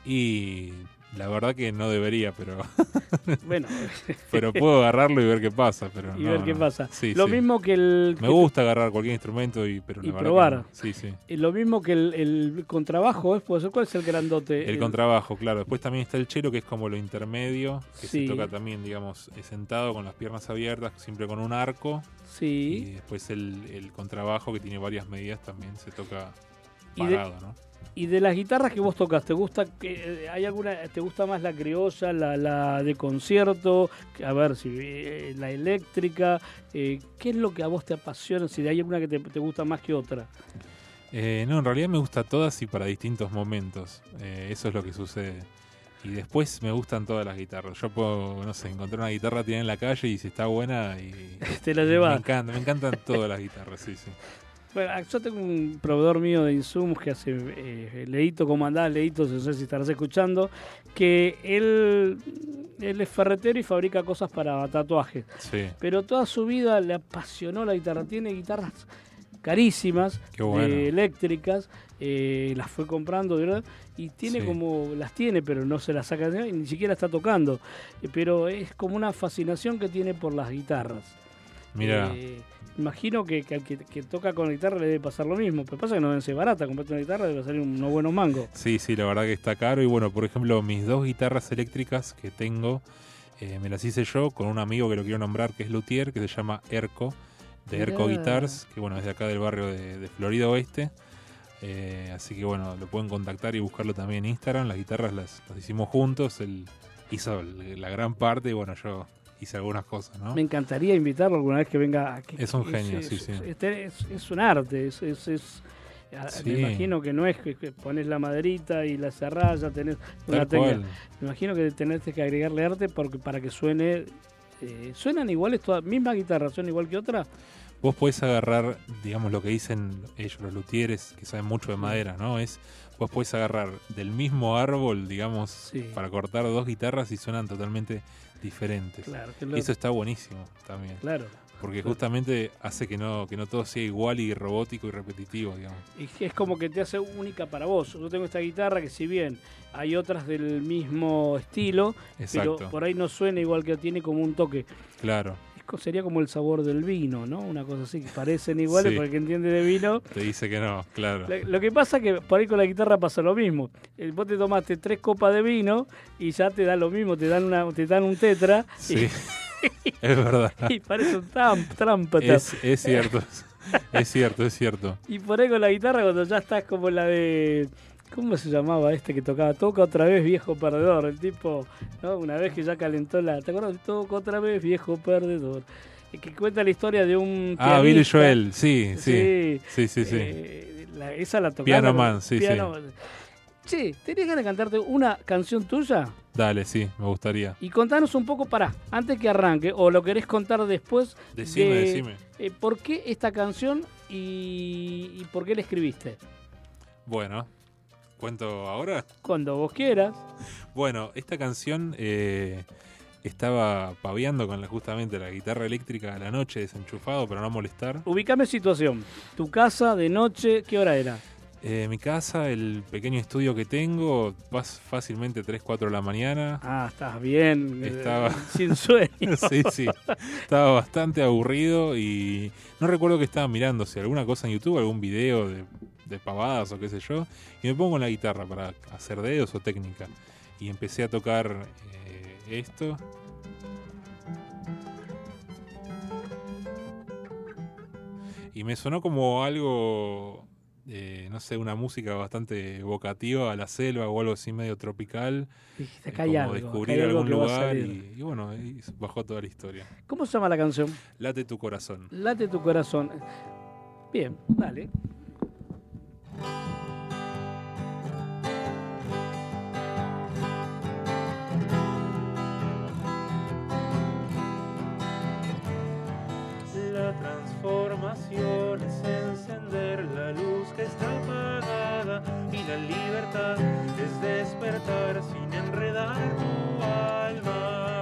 y la verdad que no debería, pero,
Bueno,
pero puedo agarrarlo y ver qué pasa. Pero
y
no,
ver qué
no.
pasa.
Sí,
lo
sí.
mismo que el
Me
que-
gusta agarrar cualquier instrumento, y, pero
Y probar.
no. Sí, sí.
eh, lo mismo que el, el contrabajo, ¿es? ¿Puede ser? ¿Cuál es el grandote?
El contrabajo, claro. Después también está el chelo, que es como lo intermedio, que
Sí.
se toca también, digamos, eh, sentado con las piernas abiertas, siempre con un arco. Y
Sí.
después el, el contrabajo, que tiene varias medidas, también se toca
Y
parado, ¿no?
Y de las guitarras que vos tocas, ¿te gusta que eh, hay alguna te gusta más la criolla, la, la de concierto? A ver si eh, la eléctrica, eh, ¿qué es lo que a vos te apasiona? Si hay alguna que te, te gusta más que otra.
Eh, no, en realidad me gusta todas y para distintos momentos. Eh, eso es lo que sucede. Y después me gustan todas las guitarras. Yo puedo, no sé, encontrar una guitarra tirada en la calle y si está buena y...
Te la
Me
llevas.
encanta, me encantan todas las guitarras, sí, sí.
Bueno, yo tengo un proveedor mío de insumos que hace eh, Leito, ¿cómo andás? Leito, no sé si estarás escuchando, que él, él es ferretero y fabrica cosas para tatuajes.
Sí,
Pero toda su vida le apasionó la guitarra. Tiene guitarras carísimas,
bueno.
de eléctricas, eh, las fue comprando, ¿verdad? Y tiene
Sí.
como, las tiene, pero no se las saca y ni siquiera está tocando. Eh, pero es como una fascinación que tiene por las guitarras.
mira,
Eh, imagino que, que al que, que toca con guitarra le debe pasar lo mismo. Pero pasa que no debe ser barata, comprarte una guitarra debe salir unos buenos mangos.
sí, sí, la verdad que está caro. Y bueno, por ejemplo, mis dos guitarras eléctricas que tengo, eh, me las hice yo con un amigo que lo quiero nombrar, que es Luthier, que se llama Erco, de Erco
Mirá.
Guitars, que bueno, es de acá del barrio de, de Florida Oeste. Eh, así que bueno, lo pueden contactar y buscarlo también en Instagram. Las guitarras las, las hicimos juntos. Él hizo la gran parte y bueno, yo hice algunas cosas, ¿no?
Me encantaría invitarlo alguna vez que venga. a que-
Es un genio,
es,
sí, sí.
Es, es- es un arte, es, es- es-
Sí.
me imagino que no es que, pones la maderita y la cerrás, ya tenés una técnica. Me imagino que tenés que agregarle arte porque para que suene. eh, ¿Suenan iguales todas? ¿Misma guitarra suena igual que otra?
Vos podés agarrar, digamos, lo que dicen ellos, los luthieres, que saben mucho de madera, ¿no? Es, vos podés agarrar del mismo árbol, digamos,
Sí.
para cortar dos guitarras y suenan totalmente diferentes.
Claro, que lo-
Y eso está buenísimo también.
claro.
Porque justamente hace que no, que no todo sea igual y robótico y repetitivo, digamos.
Y es como que te hace única para vos. Yo tengo esta guitarra que si bien hay otras del mismo estilo,
Exacto.
pero por ahí no suena igual que tiene como un toque.
Claro.
Sería como el sabor del vino, ¿no? Una cosa así, que parecen iguales,
Sí.
porque el que entiende de vino.
Te dice que no, claro.
Lo que pasa es que por ahí con la guitarra pasa lo mismo. Eh, Vos te tomaste tres copas de vino y ya te da lo mismo, te dan una, te dan un tetra
Sí. es verdad.
y, parece un tam, trampa.
Es, es cierto. Es cierto, es cierto.
Y por ahí con la guitarra cuando ya estás como la de... ¿Cómo se llamaba este que tocaba? Toca otra vez, viejo perdedor. El tipo, ¿no? Una vez que ya calentó la... ¿Te acuerdas? Toca otra vez, viejo perdedor. Que cuenta la historia de un...
Ah, Billy. Joel, sí, sí.
Sí,
Sí, sí, sí.
Eh, la- esa la tocaba.
Piano Man, sí,
Che, ¿tenés ganas de cantarte una canción tuya?
Dale, sí, me gustaría.
Y contanos un poco, para antes que arranque, o lo querés contar después.
Decime,
de,
decime.
eh, ¿Por qué esta canción y, y por qué la escribiste?
Bueno, ¿cuento ahora?
Cuando vos quieras.
Bueno, esta canción eh, estaba paviando con la, justamente la guitarra eléctrica a la noche, desenchufado para no molestar.
Ubicame situación. Tu casa de noche, ¿qué hora era?
Eh, mi casa, el pequeño estudio que tengo, vas fácilmente 3, 4 de la mañana.
Ah, estás bien. eh,
Estaba-
Sin sueño.
sí, sí. Estaba bastante aburrido y no recuerdo que estaba mirando, si alguna cosa en YouTube, algún video de, de pavadas o qué sé yo, y me pongo en la guitarra para hacer dedos o técnica. Y empecé a tocar eh, esto. Y me sonó como algo, eh, no sé, una música bastante evocativa a la selva o algo así medio tropical.
Dijiste, acá hay
como
algo.
descubrir
algo
algún lugar y, y bueno, bajó toda la historia.
¿Cómo se llama la canción?
Late tu corazón.
Late tu corazón. Bien, dale.
La transformación es encender la luz que está apagada y la libertad es despertar sin enredar tu alma.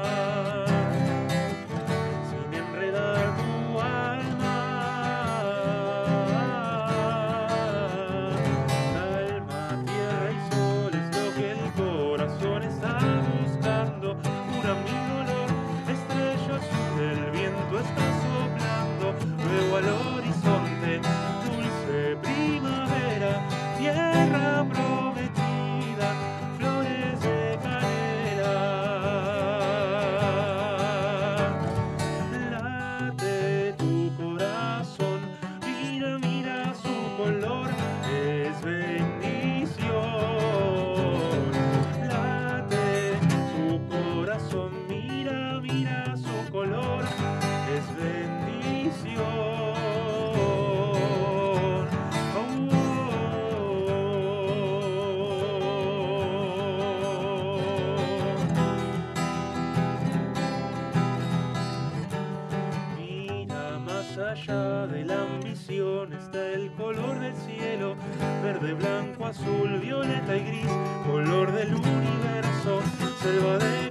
Verde, blanco, azul, violeta y gris, color del universo, selva de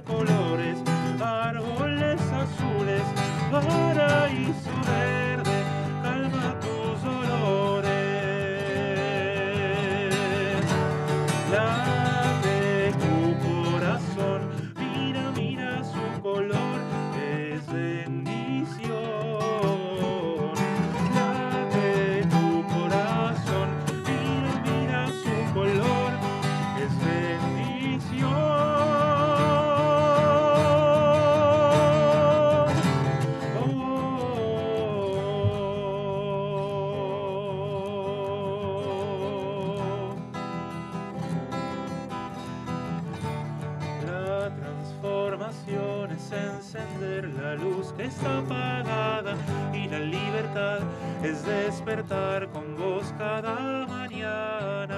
encender la luz que está apagada y la libertad es despertar con vos cada mañana.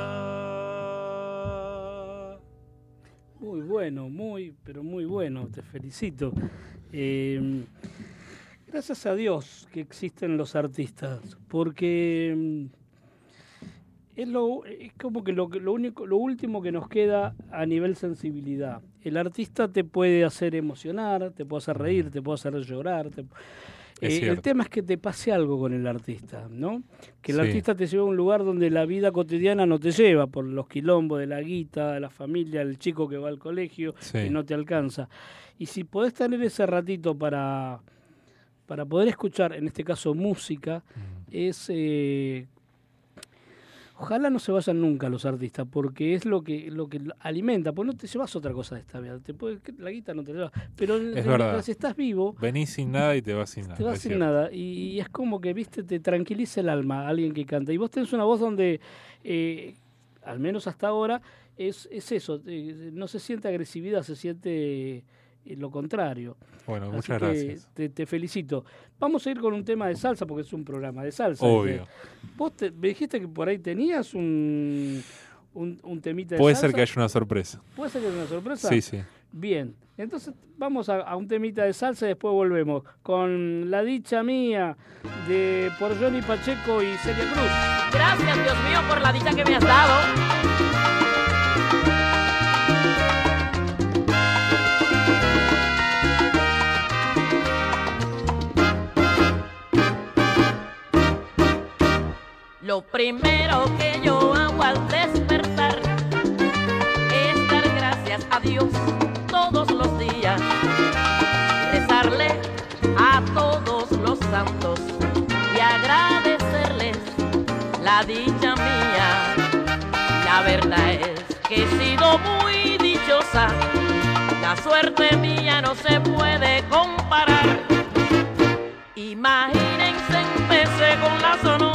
Muy bueno, muy, pero muy bueno, te felicito. Eh, gracias a Dios que existen los artistas, porque mm, es, lo, es como que lo, lo único, lo último que nos queda a nivel sensibilidad. El artista te puede hacer emocionar, te puede hacer reír, te puede hacer llorar. te- Eh, el tema es que te pase algo con el artista, ¿no? Que el
Sí.
artista te lleva a un lugar donde la vida cotidiana no te lleva, por los quilombos de la guita, de la familia, el chico que va al colegio
Sí.
y no te alcanza. Y si podés tener ese ratito para, para poder escuchar, en este caso música, es... eh, Ojalá no se vayan nunca los artistas, porque es lo que lo que alimenta. Pues no te llevas otra cosa de esta vida. Te puede, la guita no te la llevas. Pero
Es
mientras estás vivo,
Venís sin nada y te vas sin nada.
te vas sin
cierto.
nada. Y, y es como que, viste, te tranquiliza el alma alguien que canta. Y vos tenés una voz donde, eh, al menos hasta ahora, es, es eso. eh, no se siente agresividad, se siente lo contrario.
Bueno,
Así
muchas
que
gracias.
Te, te felicito. Vamos a ir con un tema de salsa porque es un programa de salsa.
Obvio.
este. Vos te- me dijiste que por ahí tenías un, un, un temita de
Puede
salsa.
ser que haya una sorpresa.
¿Puede ser que haya una sorpresa?
Sí, sí.
Bien, entonces vamos a, a un temita de salsa y después volvemos con La Dicha Mía de por Johnny Pacheco y Celia Cruz.
Gracias, Dios mío, por la dicha que me has dado. Lo primero que yo hago al despertar es dar gracias a Dios todos los días, rezarle a todos los santos y agradecerles la dicha mía. La verdad es que he sido muy dichosa, la suerte mía no se puede comparar. Imagínense, empecé con la sonora,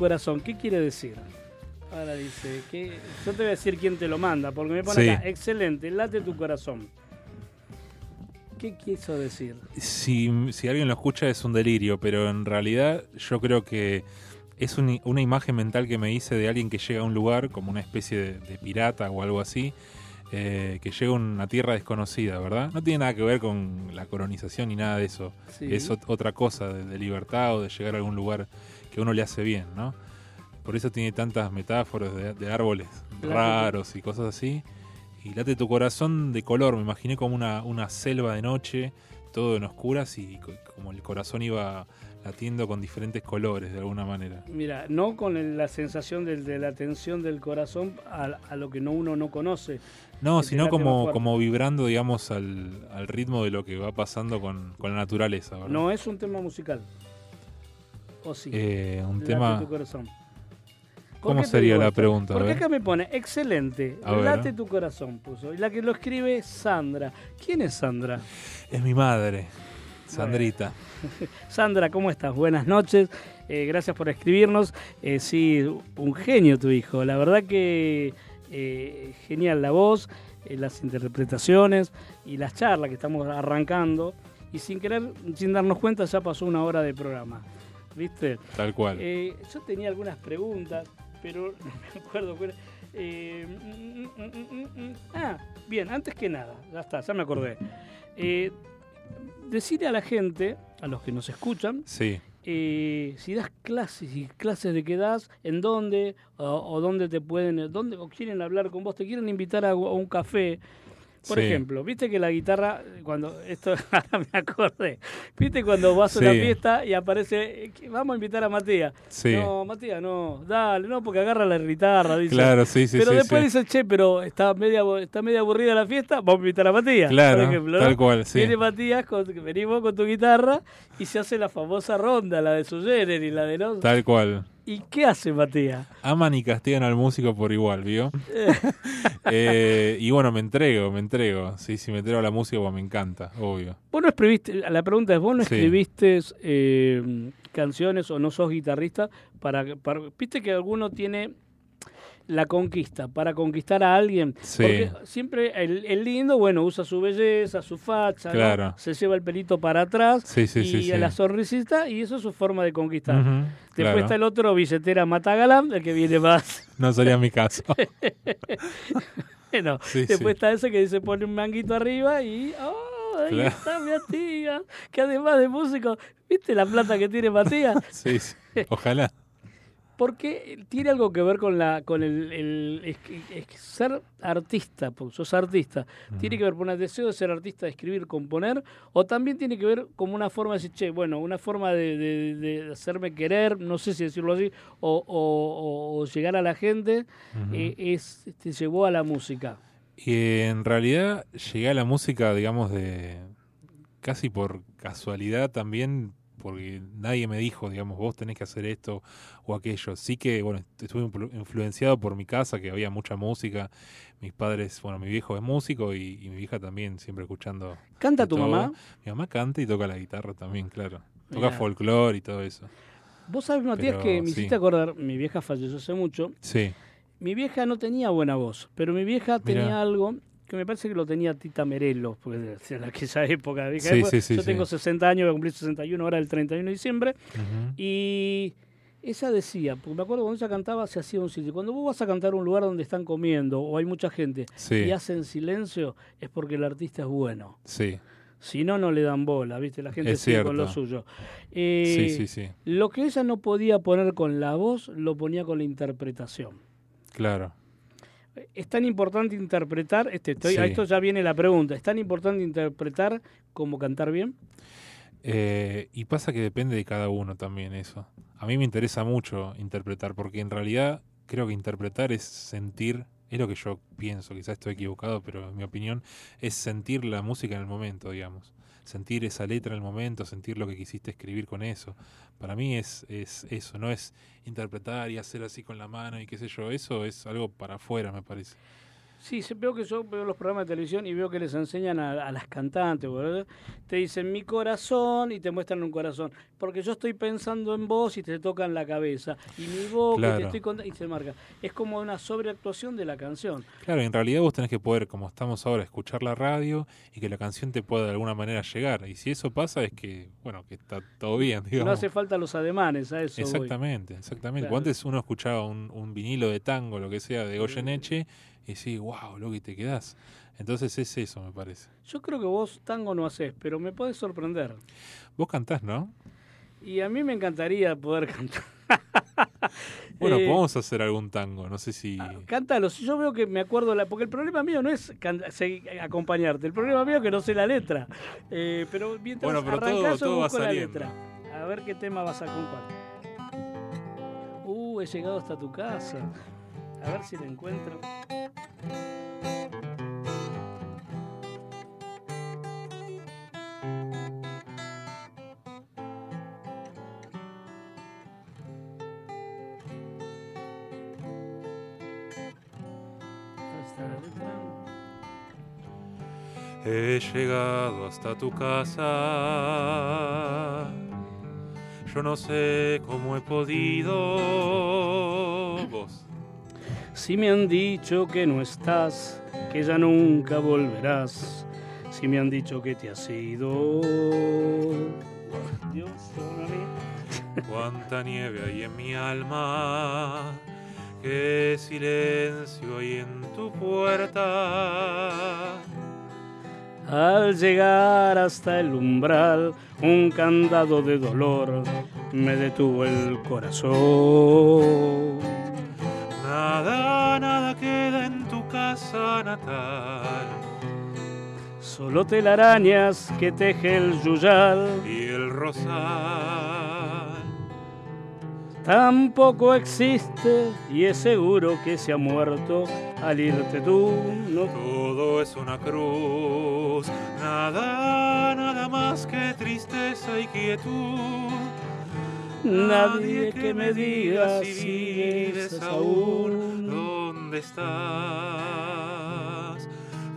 corazón, ¿qué quiere decir? Ahora dice, que yo te voy a decir quién te lo manda, porque me pone
sí.
acá, excelente, late tu corazón. ¿Qué quiso decir?
Si, si alguien lo escucha es un delirio, pero en realidad yo creo que es un, una imagen mental que me hice de alguien que llega a un lugar, como una especie de, de pirata o algo así, eh, que llega a una tierra desconocida, ¿verdad? No tiene nada que ver con la colonización ni nada de eso.
Sí.
Es ot otra cosa, de, de, libertad o de llegar a algún lugar que uno le hace bien, ¿no? Por eso tiene tantas metáforas de, de árboles raros y cosas así. Y late tu corazón de color, me imaginé como una, una selva de noche, todo en oscuras y co- como el corazón iba latiendo con diferentes colores de alguna manera.
Mira, no con el- la sensación del- de, la tensión del corazón a, a lo que no uno no conoce.
No, sino como, como vibrando, digamos, al, al ritmo de lo que va pasando con, con la naturaleza, ¿verdad?
No es un tema musical. ¿O sí?
Eh, un
Late
tema...
tu corazón. ¿Por
¿Cómo sería la pregunta?
Porque acá me pone, excelente,
A ver.
late tu corazón, puso. Y la que lo escribe es Sandra. ¿Quién es Sandra?
Es mi madre, Sandrita.
Sandra, ¿cómo estás? Buenas noches. Eh, gracias por escribirnos. Eh, sí, un genio tu hijo. La verdad que eh, genial la voz, eh, las interpretaciones y las charlas que estamos arrancando. Y sin querer, sin darnos cuenta, ya pasó una hora de programa. ¿Viste?
Tal cual.
Eh, yo tenía algunas preguntas, pero no me acuerdo. Eh, mm, mm, mm, mm, mm. ah, bien, antes que nada, ya está, ya me acordé. Eh, decirle a la gente, a los que nos escuchan,
Sí.
eh, si das clases y clases de qué das, en dónde o, o dónde te pueden, dónde o quieren hablar con vos, te quieren invitar a, a un café. Por
Sí.
ejemplo, viste que la guitarra, cuando esto ahora me acordé, viste cuando vas a una fiesta y aparece, eh, vamos a invitar a Matías.
Sí.
No, Matías, no, dale, no, porque agarra la guitarra, dice.
Claro, sí, sí,
pero después dice, che, pero está media, está media aburrida la fiesta, vamos a invitar a Matías.
Claro,
por ejemplo, ¿no?
tal cual, sí.
Viene Matías, con, venimos con tu guitarra y se hace la famosa ronda, la de Suyerer y la de los...
Tal cual.
¿Y qué hace Matías?
Aman y castigan al músico por igual, ¿vio? Eh, y bueno, me entrego, me entrego. Sí, sí, me entrego a la música, pues me encanta, obvio.
Vos no escribiste, la pregunta es, ¿vos no
Sí.
escribiste eh, canciones o no sos guitarrista para, para- Viste que alguno tiene la conquista, para conquistar a alguien.
Sí.
Porque siempre el, el lindo, bueno, usa su belleza, su facha, se lleva el pelito para atrás
Sí, sí,
y
sí.
la sonrisita y eso es su forma de conquistar. Después
claro.
está el otro billetera Matagalán, el que viene más.
No sería mi caso.
Bueno, después está ese que se pone un manguito arriba y. ¡Oh! Ahí
Claro.
está mi tía. Que además de músico, ¿viste la plata que tiene Matías?
Sí, sí. Ojalá.
Porque tiene algo que ver con la con el, el- es que- es que ser artista, porque sos artista. Tiene que ver con el deseo de ser artista, de escribir, componer, o también tiene que ver como una forma de decir, che, bueno, una forma de, de- de hacerme querer, no sé si decirlo así, o, o- o- o llegar a la gente, eh, es te llevó a la música.
Y en realidad llegué a la música, digamos, de casi por casualidad también, porque nadie me dijo, digamos, vos tenés que hacer esto o aquello. Sí que, bueno, estuve influ- influenciado por mi casa, que había mucha música. Mis padres, bueno, mi viejo es músico y, y mi hija también, siempre escuchando.
¿Canta tu
todo.
mamá?
Mi mamá canta y toca la guitarra también, claro. Toca
Mirá.
folclore y todo eso.
Vos sabés, Matías,
Pero,
que me
sí.
hiciste acordar, mi vieja falleció hace mucho.
Sí,
Mi vieja no tenía buena voz, pero mi vieja tenía algo que me parece que lo tenía Tita Merelo, porque en aquella época.
Sí,
yo tengo 60 años, voy a cumplir 61 ahora el 31 de diciembre. Y ella decía, porque me acuerdo cuando ella cantaba, se hacía un sitio. Cuando vos vas a cantar a un lugar donde están comiendo o hay mucha gente y hacen silencio, es porque el artista es bueno.
sí,
Si no, no le dan bola, ¿viste? La gente
Es
sigue con lo suyo. Eh,
sí, sí, sí,
Lo que ella no podía poner con la voz, lo ponía con la interpretación.
claro.
Es tan importante interpretar, este, estoy, a esto ya viene la pregunta, ¿es tan importante interpretar como cantar bien?
Eh, y pasa que depende de cada uno también eso. A mí me interesa mucho interpretar, porque en realidad creo que interpretar es sentir, es lo que yo pienso, quizás estoy equivocado, pero en mi opinión es sentir la música en el momento, digamos. Sentir esa letra en el momento, sentir lo que quisiste escribir con eso. Para mí es, es eso, no es interpretar y hacer así con la mano y qué sé yo, eso es algo para afuera, me parece.
Sí, se- veo que yo veo los programas de televisión y veo que les enseñan a, a las cantantes, ¿verdad? te dicen mi corazón y te muestran un corazón, porque yo estoy pensando en vos y te tocan la cabeza, y mi boca y te
Claro.
estoy contando y se marca. Es como una sobreactuación de la canción.
Claro, en realidad vos tenés que poder, como estamos ahora, escuchar la radio y que la canción te pueda de alguna manera llegar. Y si eso pasa es que, bueno, que está todo bien, digamos.
No hace falta los ademanes, a eso voy.
Exactamente, exactamente.
Claro.
Antes uno escuchaba un, un vinilo de tango, lo que sea, de Goyeneche, y sí, wow, lo que te quedás. Entonces es eso, me parece.
Yo creo que vos tango no haces, pero me podés sorprender.
Vos cantás, ¿no?
Y a mí me encantaría poder cantar.
Bueno,
Eh,
podemos hacer algún tango, no sé si...
Cántalos. Yo veo que me acuerdo, la, porque el problema mío no es acompañarte, el problema mío es que no sé la letra. Eh, pero mientras
Bueno, pero todo-
arrancás,
todo va
busco la
saliendo.
letra. A ver qué tema vas a con cuál. Uh, he llegado hasta tu casa. A ver si la encuentro.
He llegado hasta tu casa. Yo no sé cómo he podido.
Si me han dicho que no estás, que ya nunca volverás. Si me han dicho que te has ido. Dios.
Cuánta nieve hay en mi alma. Qué silencio hay en tu puerta.
Al llegar hasta el umbral, un candado de dolor me detuvo el corazón.
Nada, casa natal.
Solo telarañas que teje el yuyal.
Y el rosal.
Tampoco existe y es seguro que se ha muerto al irte tú. No
Todo es una cruz. Nada, nada más que tristeza y quietud.
Nadie que me diga si vives aún.
¿Dónde estás?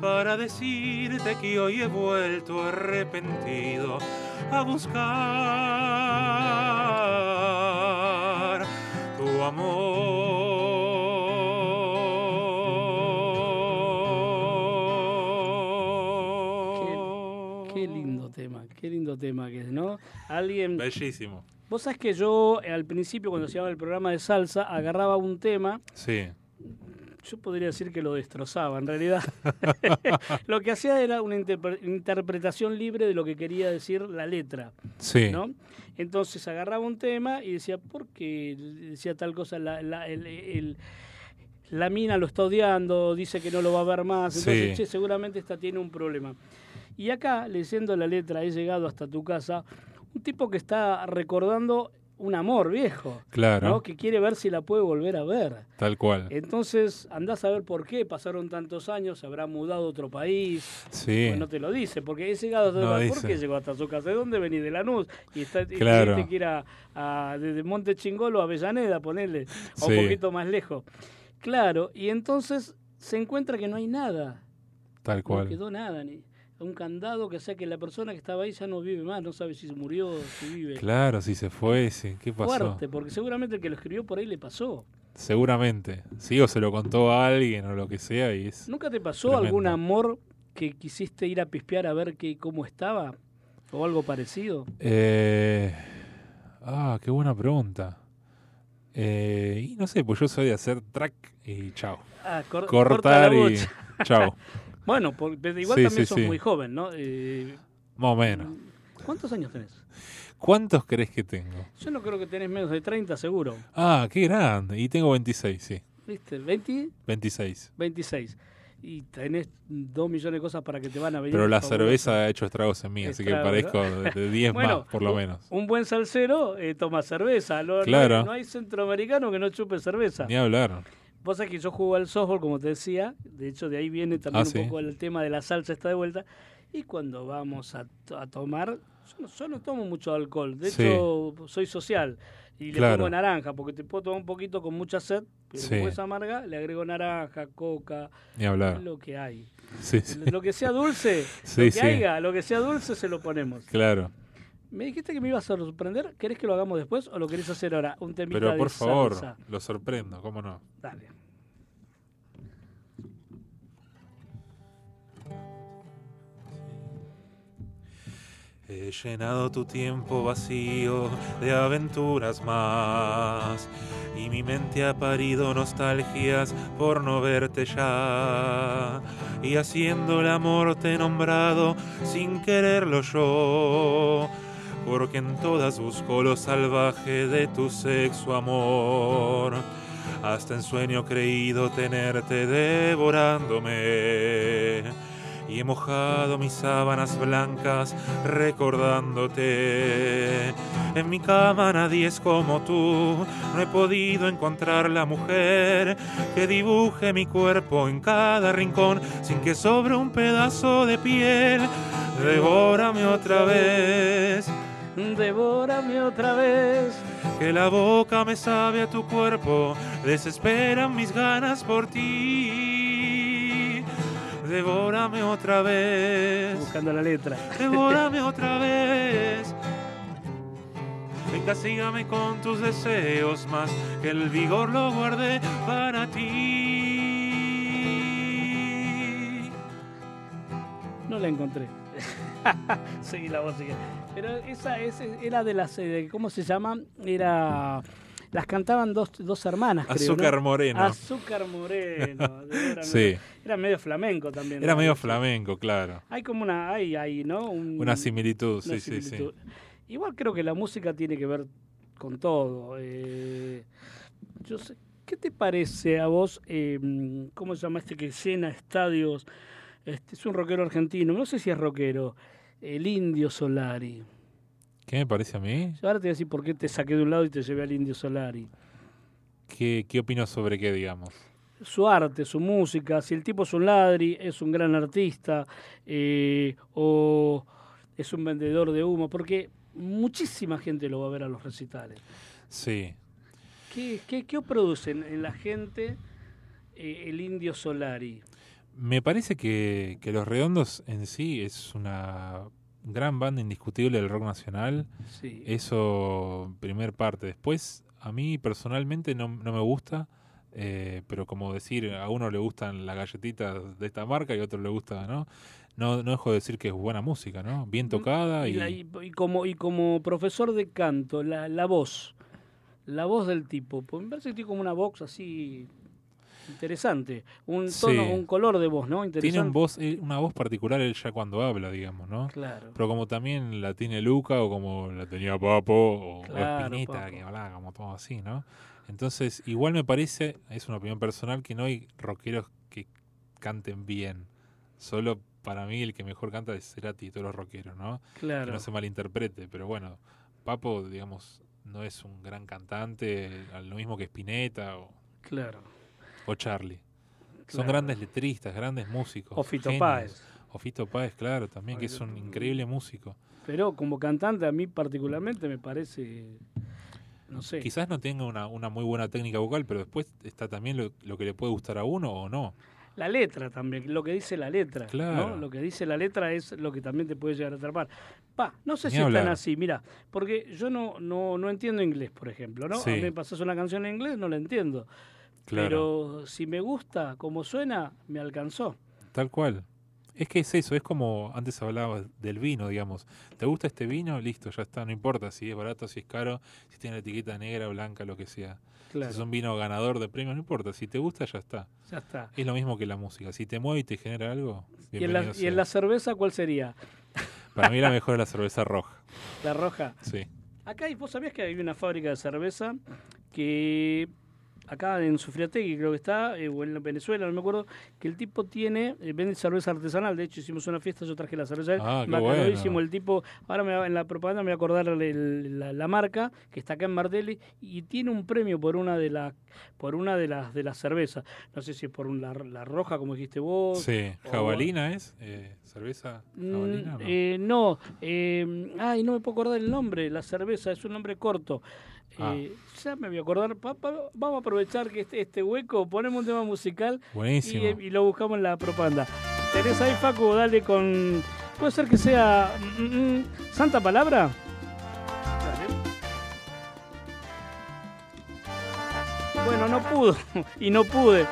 Para decirte que hoy he vuelto arrepentido a buscar tu amor.
Qué lindo tema, qué lindo tema que es, ¿no? Alguien.
Bellísimo.
Vos sabés que yo eh, al principio, cuando se llama el programa de salsa, agarraba un tema,
Sí.
Yo podría decir que lo destrozaba, en realidad. lo que hacía era una interpre- interpretación libre de lo que quería decir la letra.
Sí.
¿no? Entonces agarraba un tema y decía, ¿por qué decía tal cosa? La, la, el- el- la mina lo está odiando, dice que no lo va a ver más, entonces,
Sí.
che, seguramente esta tiene un problema. Y acá, leyendo la letra, he llegado hasta tu casa, un tipo que está recordando un amor viejo,
Claro.
¿no? que quiere ver si la puede volver a ver.
Tal cual.
Entonces, andás a ver por qué, pasaron tantos años, se habrá mudado a otro país,
Sí.
pues no te lo dice, porque he llegado
No
¿Por qué llegó hasta su casa? ¿De dónde venís? De Lanús. Y está, y
Claro.
tuviste que ir a, a- desde Monte Chingolo a Avellaneda, ponerle, o
Sí.
un poquito más lejos. Claro, y entonces se encuentra que no hay nada,
Tal
no
cual.
quedó nada, ni un candado que sea que la persona que estaba ahí ya no vive más, no sabe si se murió, si vive.
Claro, si se fue, sí. ¿Qué pasó?
Fuerte, porque seguramente el que lo escribió por ahí le pasó.
Seguramente. Sí, o se lo contó a alguien o lo que sea y es...
¿Nunca te pasó
Tremendo.
algún amor que quisiste ir a pispear a ver qué, cómo estaba? ¿O algo parecido?
Eh... Ah, qué buena pregunta. Eh, y no sé, pues yo soy de hacer track y chao.
Ah, cor- corta
Cortar y chao.
Bueno, por- pero igual
Sí,
también
sí,
sos
sí.
muy joven, ¿no? Eh,
Más o menos.
¿Cuántos años tenés?
¿Cuántos crees que tengo?
Yo no creo que tenés menos de 30, seguro.
Ah, qué grande. Y tengo 26, sí.
¿Viste? 20,
26.
26. Y tenés dos millones de cosas para que te van a venir.
Pero la cerveza ha hecho estragos en mí, así que parezco de de 10
Bueno,
más, por lo menos.
Un buen salsero eh, toma cerveza. No hay-
Claro.
no hay centroamericano que no chupe cerveza.
Ni hablar.
Vos sabés que yo juego al softball, como te decía, de hecho de ahí viene también
Ah,
un
¿sí?
poco el tema de la salsa está de vuelta. Y cuando vamos a, a tomar, yo no, yo no tomo mucho alcohol, de
Sí.
hecho soy social y le
Claro.
pongo naranja, porque te puedo tomar un poquito con mucha sed, Pero
Sí.
como es amarga, le agrego naranja, coca,
Ni hablar.
lo que hay.
Sí.
Lo que sea dulce,
Sí,
lo que haya, lo que sea dulce se lo ponemos.
Claro.
Me dijiste que me ibas a sorprender. ¿Querés que lo hagamos después o lo querés hacer ahora? Un temita
Pero
de
por favor,
salsa.
lo sorprendo, ¿cómo no?
Dale.
He llenado tu tiempo vacío de aventuras más y mi mente ha parido nostalgias por no verte ya y haciendo el amor te he nombrado sin quererlo yo porque en todas busco lo salvaje de tu sexo amor hasta en sueño creído tenerte devorándome y he mojado mis sábanas blancas recordándote. En mi cama nadie es como tú, no he podido encontrar la mujer que dibuje mi cuerpo en cada rincón sin que sobre un pedazo de piel. Devórame otra vez,
Devórame otra vez.
que la boca me sabe a tu cuerpo, desesperan mis ganas por ti. Devórame otra vez.
Buscando la letra.
Devórame otra vez. Ven, castígame con tus deseos más, que el vigor lo guarde para ti.
No la encontré. Seguí la voz. sigue. Pero esa, ese era de las. eh, ¿Cómo se llama? Era. Las cantaban dos, dos hermanas, creo,
Azúcar
¿no?
Moreno.
Azúcar Moreno. Era
Sí.
medio- Era medio flamenco también.
Era medio
Sí.
flamenco, claro.
Hay como una. Hay, hay ¿no? Un-
Una similitud,
una
sí, sí, sí.
Igual creo que la música tiene que ver con todo. eh, yo sé, ¿Qué te parece a vos? eh, ¿Cómo se llama este que llena estadios? Este, es un rockero argentino, no sé si es rockero. El Indio Solari.
¿Qué me parece a mí?
Yo ahora te voy a decir por qué te saqué de un lado y te llevé al Indio Solari.
¿Qué, qué opino sobre qué, digamos?
Su arte, su música, si el tipo es un ladri, es un gran artista eh, o es un vendedor de humo, porque muchísima gente lo va a ver a los recitales.
Sí.
¿Qué, qué, qué produce en, en la gente eh, el Indio Solari?
Me parece que, que Los Redondos en sí es una gran banda indiscutible del rock nacional.
Sí.
Eso, primer parte. Después, a mí personalmente no, no me gusta, eh, pero como decir, a uno le gustan las galletitas de esta marca y a otro le gusta, ¿no? No, no dejo de decir que es buena música, ¿no? Bien tocada y...
Mm, Y, la- y- y como, y como profesor de canto, la, la voz, la voz del tipo, pues me parece que tiene como una voz así interesante, un tono,
Sí.
un color de voz, ¿no? Interesante.
Tiene un voz, eh, una voz particular él ya cuando habla, digamos, ¿no?
Claro.
Pero como también la tiene Luca o como la tenía Papo o,
Claro,
Spinetta,
Papo.
que hablaba como todo así, ¿no? Entonces, igual me parece, es una opinión personal, que no hay rockeros que canten bien. Solo para mí el que mejor canta es Cerati y todos los rockeros, ¿no? Que
Claro.
no se malinterprete, pero bueno, Papo, digamos, no es un gran cantante, lo mismo que Spinetta o,
Claro.
O Charlie. Son
Claro.
grandes letristas, grandes músicos.
O Fito
genios.
Páez.
O Fito Páez, claro, también, que es un increíble músico.
Pero como cantante a mí particularmente me parece, no sé.
Quizás no tenga una, una muy buena técnica vocal, pero después está también lo, lo que le puede gustar a uno o no.
La letra también, lo que dice la letra.
Claro.
¿no? Lo que dice la letra es lo que también te puede llegar a atrapar. Pa, no sé
Ni
si
hablar.
así, mira, porque yo no, no, no entiendo inglés, por ejemplo, ¿no?
Sí.
A mí me pasas una canción en inglés, no la entiendo.
Claro.
Pero si me gusta como suena, me alcanzó.
Tal cual. Es que es eso, es como antes hablabas del vino, digamos. ¿Te gusta este vino? Listo, ya está, no importa si es barato, si es caro, si tiene la etiqueta negra, blanca, lo que sea.
Claro,
Si es un vino ganador de premios, no importa. Si te gusta, ya está.
ya está.
Es lo mismo que la música. Si te mueve y te genera algo,
¿Y en, la, ¿Y en la cerveza cuál sería?
Para mí la mejor es la cerveza roja.
La roja.
Sí.
Acá, ¿y vos sabías que hay una fábrica de cerveza que acá en Sufriategui creo que está, eh, o en Venezuela, no me acuerdo, que el tipo tiene, eh, vende cerveza artesanal, de hecho hicimos una fiesta, yo traje la cerveza,
Ah, bueno.
el tipo, ahora me va- en la propaganda me voy a acordar el- la, la marca, que está acá en Martelli, y tiene un premio por una de las por una de las de las cervezas, no sé si es por un- la, la roja, como dijiste vos,
Sí.
o-
¿Jabalina es? Eh, ¿Cerveza jabalina?
Mm,
no?
eh, no, eh, ay, no me puedo acordar el nombre, la cerveza, es un nombre corto.
Ah.
Eh, ya me voy a acordar. Pa- pa- vamos a aprovechar que este, este hueco, ponemos un tema musical y, lo buscamos en la propaganda. ¿Tenés ahí, Facu? Dale con. Puede ser que sea. mm, mm, ¿Santa Palabra? Dale. Bueno, no pudo. y no pude.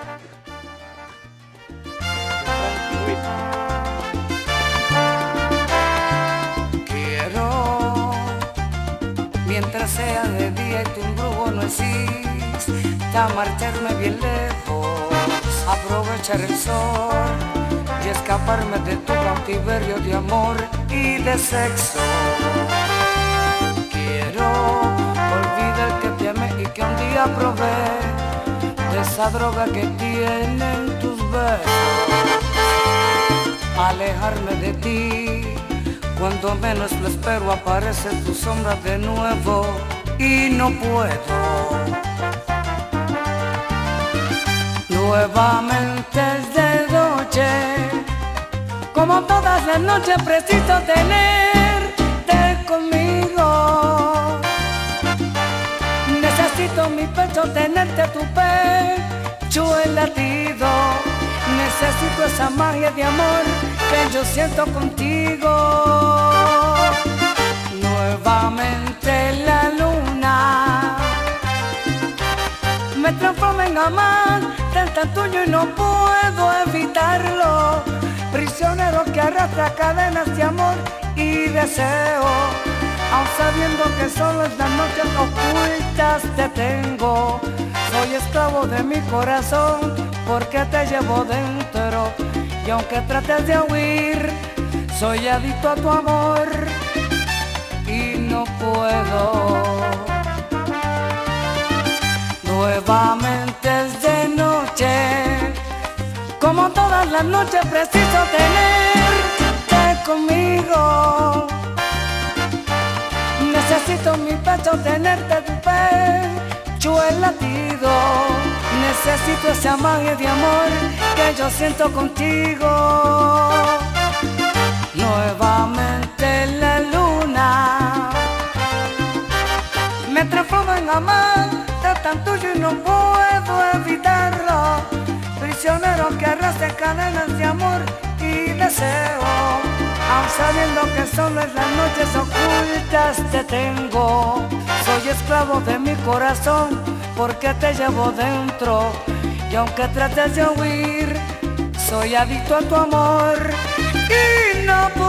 De día y tu embrujo no exista, marcharme bien lejos, aprovechar el sol y escaparme de tu cautiverio de amor y de sexo. Quiero olvidar que te amé y que un día probé de esa droga que tienen tus besos alejarme de ti. Cuando menos lo espero aparece tu sombra de nuevo y no puedo. Nuevamente es noche, como todas las noches preciso tenerte conmigo. Necesito mi pecho tenerte tu pecho el latido. Necesito esa magia de amor que yo siento contigo. Nuevamente la luna me transforma en amante tan tuyo y no puedo evitarlo. Prisionero que arrastra cadenas de amor y deseo. Aun sabiendo que solo en las noches ocultas te tengo, soy esclavo de mi corazón porque te llevo dentro. Y aunque trates de huir, soy adicto a tu amor y no puedo. Nuevamente es de noche, como todas las noches preciso tenerte conmigo. Necesito mi pecho tenerte tu pecho el latido. Necesito esa magia de amor que yo siento contigo. Nuevamente la luna me transforma en y no puedo evitarlo. Prisionero que arrastra cadenas de amor y deseo. Aun sabiendo que solo en las noches ocultas te tengo, soy esclavo de mi corazón porque te llevo dentro. Y aunque trates de huir, soy adicto a tu amor y no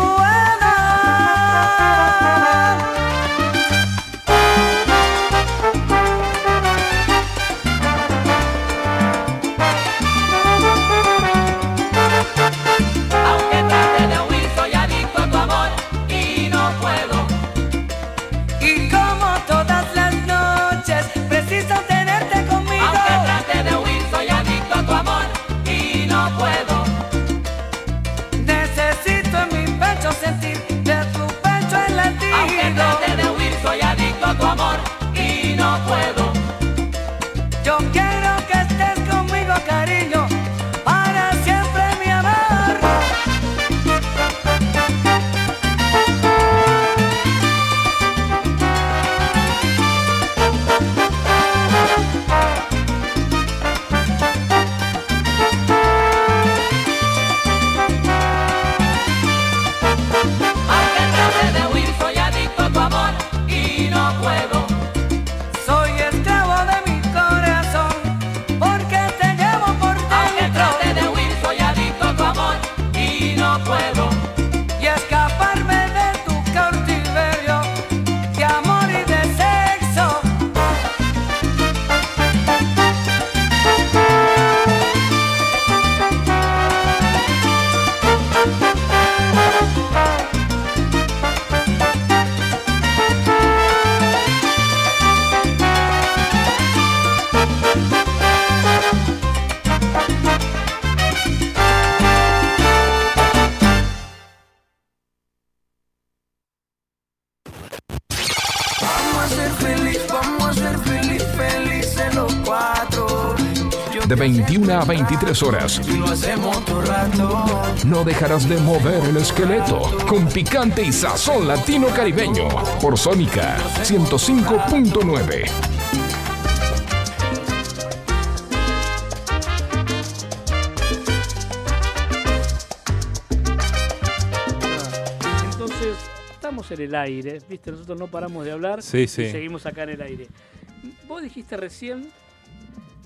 a
23 horas.
Y lo hacemos todo rato.
No dejarás de mover el esqueleto con picante y sazón latino caribeño por Sónica 105.9.
Entonces, estamos en el aire, ¿viste? Nosotros no paramos de hablar
Sí,
y
sí.
seguimos acá en el aire. Vos dijiste recién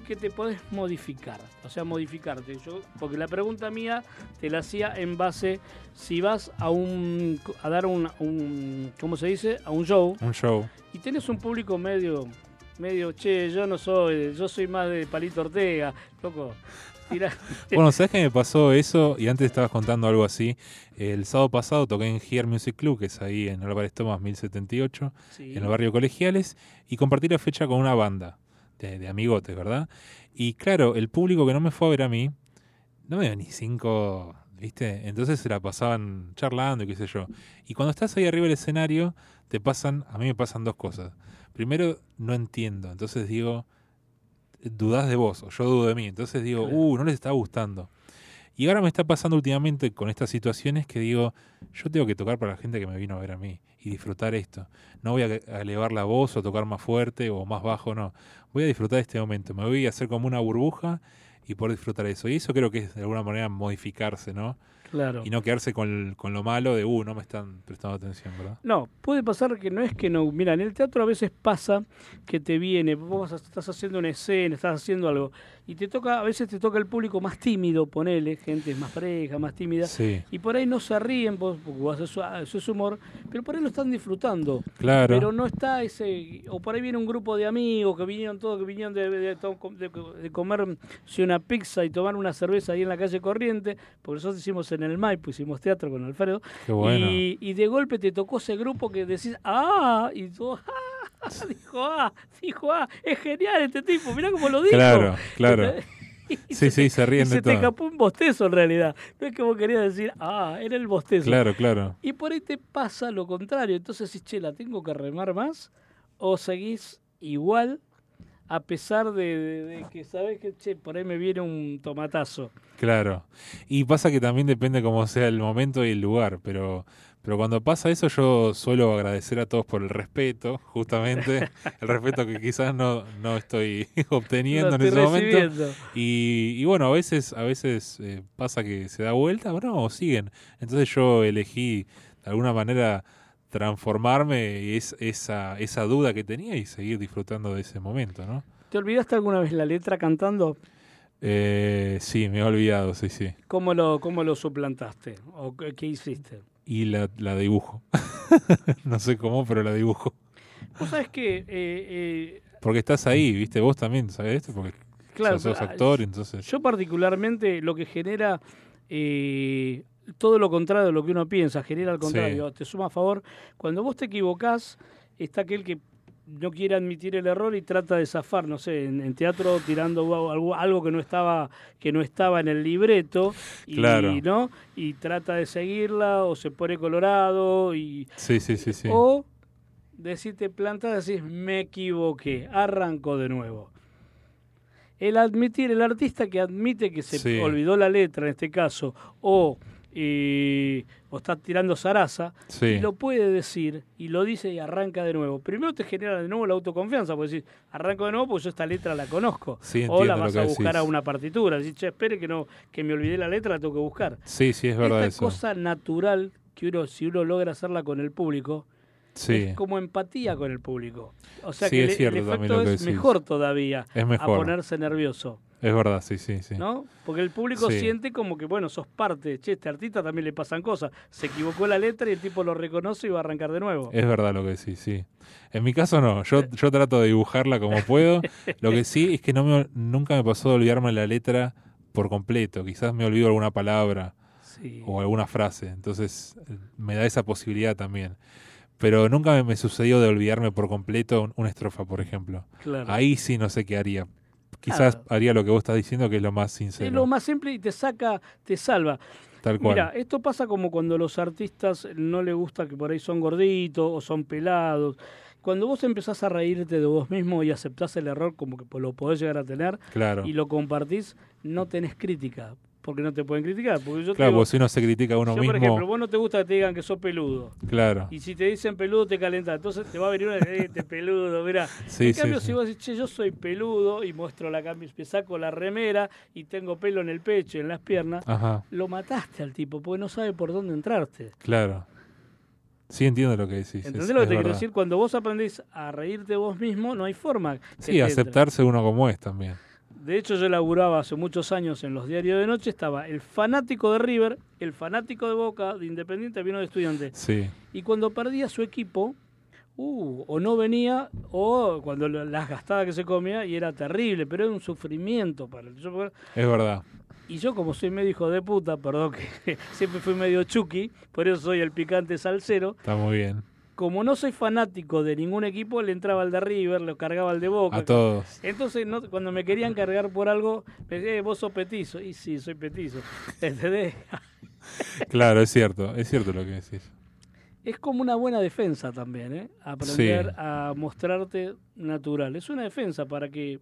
que te podés modificar, o sea, modificarte. Yo, porque la pregunta mía te la hacía en base si vas a un a dar un, un ¿cómo se dice? a un show
Un show.
y tenés un público medio medio, che, yo no soy, yo soy más de Palito Ortega, loco.
Bueno, ¿sabes qué me pasó eso? Y antes estabas contando algo así. El sábado pasado toqué en Here Music Club, que es ahí en Álvarez Tomás 1078,
Sí.
en el barrio Colegiales, y compartí la fecha con una banda de, de amigotes, ¿verdad? Y claro, el público que no me fue a ver a mí, no me dio ni cinco, ¿viste? Entonces se la pasaban charlando y qué sé yo. Y cuando estás ahí arriba del escenario, te pasan, a mí me pasan dos cosas. Primero, no entiendo, entonces digo, dudás de vos, o yo dudo de mí. Entonces digo, uh, no les está gustando. Y ahora me está pasando últimamente con estas situaciones que digo, yo tengo que tocar para la gente que me vino a ver a mí y disfrutar esto. No voy a elevar la voz o tocar más fuerte o más bajo, no. Voy a disfrutar este momento. Me voy a hacer como una burbuja y poder disfrutar eso. Y eso creo que es de alguna manera modificarse, ¿no?
claro.
Y no quedarse con, con lo malo de, uh, no me están prestando atención, ¿verdad?
No, puede pasar que no es que no. Mira, en el teatro a veces pasa que te viene, vos estás haciendo una escena, estás haciendo algo, y te toca, a veces te toca el público más tímido, ponele, gente más pareja, más tímida,
Sí,
y por ahí no se ríen, vos, porque vos haces humor, pero por ahí lo están disfrutando.
claro.
Pero no está ese. O por ahí viene un grupo de amigos que vinieron todos, que vinieron de, de, de- de comer sí, una pizza y tomar una cerveza ahí en la calle Corriente, porque nosotros hicimos en el Maipo, hicimos teatro con Alfredo.
Qué bueno.
Y, y de golpe te tocó ese grupo que decís, ¡ah! Y tú, ¡ah! Dijo, ¡ah! Dijo, ¡ah! Es genial este tipo, mirá cómo lo dijo.
Claro, claro.
Y
Sí,
se
sí, se ríen
y
de
se te escapó un bostezo en realidad. No es que vos querías decir, ¡ah! Era el bostezo.
Claro, claro.
Y por ahí te pasa lo contrario. Entonces decís, che, ¿la tengo que remar más? ¿O seguís igual a pesar de, de- de que sabes que, che, por ahí me viene un tomatazo?
Claro. Y pasa que también depende cómo sea el momento y el lugar, pero, pero cuando pasa eso yo suelo agradecer a todos por el respeto, justamente, el respeto que quizás no, no estoy obteniendo en ese momento. Y, y bueno, a veces, a veces eh, pasa que se da vuelta, o no, o siguen. Entonces yo elegí de alguna manera transformarme y es, esa, esa duda que tenía y seguir disfrutando de ese momento, ¿no?
¿Te olvidaste alguna vez la letra cantando?
Eh, sí, me he olvidado, sí, sí.
¿Cómo lo, cómo lo suplantaste? ¿O qué hiciste?
Y la, la dibujo. no sé cómo, pero la dibujo.
Vos sabés que, eh, eh,
Porque estás ahí, ¿viste? Vos también, ¿sabes esto? Porque
claro,
sos
pero,
actor,
ah,
entonces...
yo particularmente lo que genera eh, todo lo contrario de lo que uno piensa, genera al contrario, te suma a favor. Cuando vos te equivocás, está aquel que no quiere admitir el error y trata de zafar, no sé, en, en teatro tirando algo, algo que no estaba que no estaba en el libreto y
Claro.
no y trata de seguirla o se pone colorado y
Sí, sí, sí, sí.
o decirte planta, decís, me equivoqué, arranco de nuevo. El admitir, el artista que admite que se
Sí.
olvidó la letra en este caso, o, eh, o está tirando zaraza,
Sí.
y lo puede decir, y lo dice y arranca de nuevo. Primero te genera de nuevo la autoconfianza, porque decís, arranco de nuevo porque yo esta letra la conozco.
Sí,
o la vas a buscar
decís.
a una partitura, decís, che, espere que, no, que me olvidé la letra, la tengo que buscar.
Sí, sí, es verdad
Esta
eso.
cosa natural que uno, si uno logra hacerla con el público,
Sí,
es como empatía con el público. O sea
Sí,
que
es
el-
cierto
el
también
efecto es mejor todavía
es
a ponerse nervioso,
Es verdad, sí, sí, sí.
¿no? Porque el público
Sí.
siente como que, bueno, sos parte. Che, este artista también le pasan cosas. Se equivocó la letra y el tipo lo reconoce y va a arrancar de nuevo.
Es verdad lo que decís, sí. En mi caso no, yo, yo trato de dibujarla como puedo. Lo que sí es que no me, nunca me pasó de olvidarme la letra por completo. Quizás me olvido alguna palabra
Sí.
o alguna frase. Entonces me da esa posibilidad también. Pero nunca me, me sucedió de olvidarme por completo un- una estrofa, por ejemplo.
Claro.
Ahí sí no sé qué haría. Quizás
Claro.
haría lo que vos estás diciendo, que es lo más sincero.
es lo más simple y te saca, te salva.
Tal cual.
Mira, esto pasa como cuando los artistas no les gusta que por ahí son gorditos o son pelados. cuando vos empezás a reírte de vos mismo y aceptás el error como que lo podés llegar a tener
Claro.
y lo compartís, no tenés crítica, porque no te pueden criticar. Porque yo
Claro,
digo,
porque si uno se critica a uno
yo,
mismo.
por ejemplo, vos no te gusta que te digan que sos peludo.
Claro.
Y si te dicen peludo, te calentás. Entonces te va a venir una que este peludo, mirá.
Sí,
en
sí,
cambio,
sí.
si vos decís, che, yo soy peludo y muestro la cambio, me saco la remera y tengo pelo en el pecho y en las piernas,
Ajá,
lo mataste al tipo porque no sabe por dónde entrarte.
claro. Sí, entiendo lo que decís. es-
¿Entendés lo que te quiero decir? Cuando vos aprendés a reírte vos mismo, no hay forma.
Sí, aceptarse uno como es también.
De hecho, yo laburaba hace muchos años en los diarios de noche, estaba el fanático de River, el fanático de Boca, de Independiente, vino de estudiante.
Sí,
Y cuando perdía su equipo, uh, o no venía, o cuando las gastadas que se comía, y era terrible, pero era un sufrimiento para el yo-
es verdad.
Y yo, como soy medio hijo de puta, perdón que siempre fui medio chucky, por eso soy el picante salsero.
Está muy bien.
Como no soy fanático de ningún equipo, le entraba al de River, le cargaba al de Boca.
A todos.
Entonces, no, cuando me querían cargar por algo, me decían, "Eh, vos sos petizo. Y sí, soy petizo. ¿Entendés?
Claro, es cierto, es cierto lo que decís.
Es como una buena defensa también, ¿eh? Aprender
Sí.
a mostrarte natural. Es una defensa para que,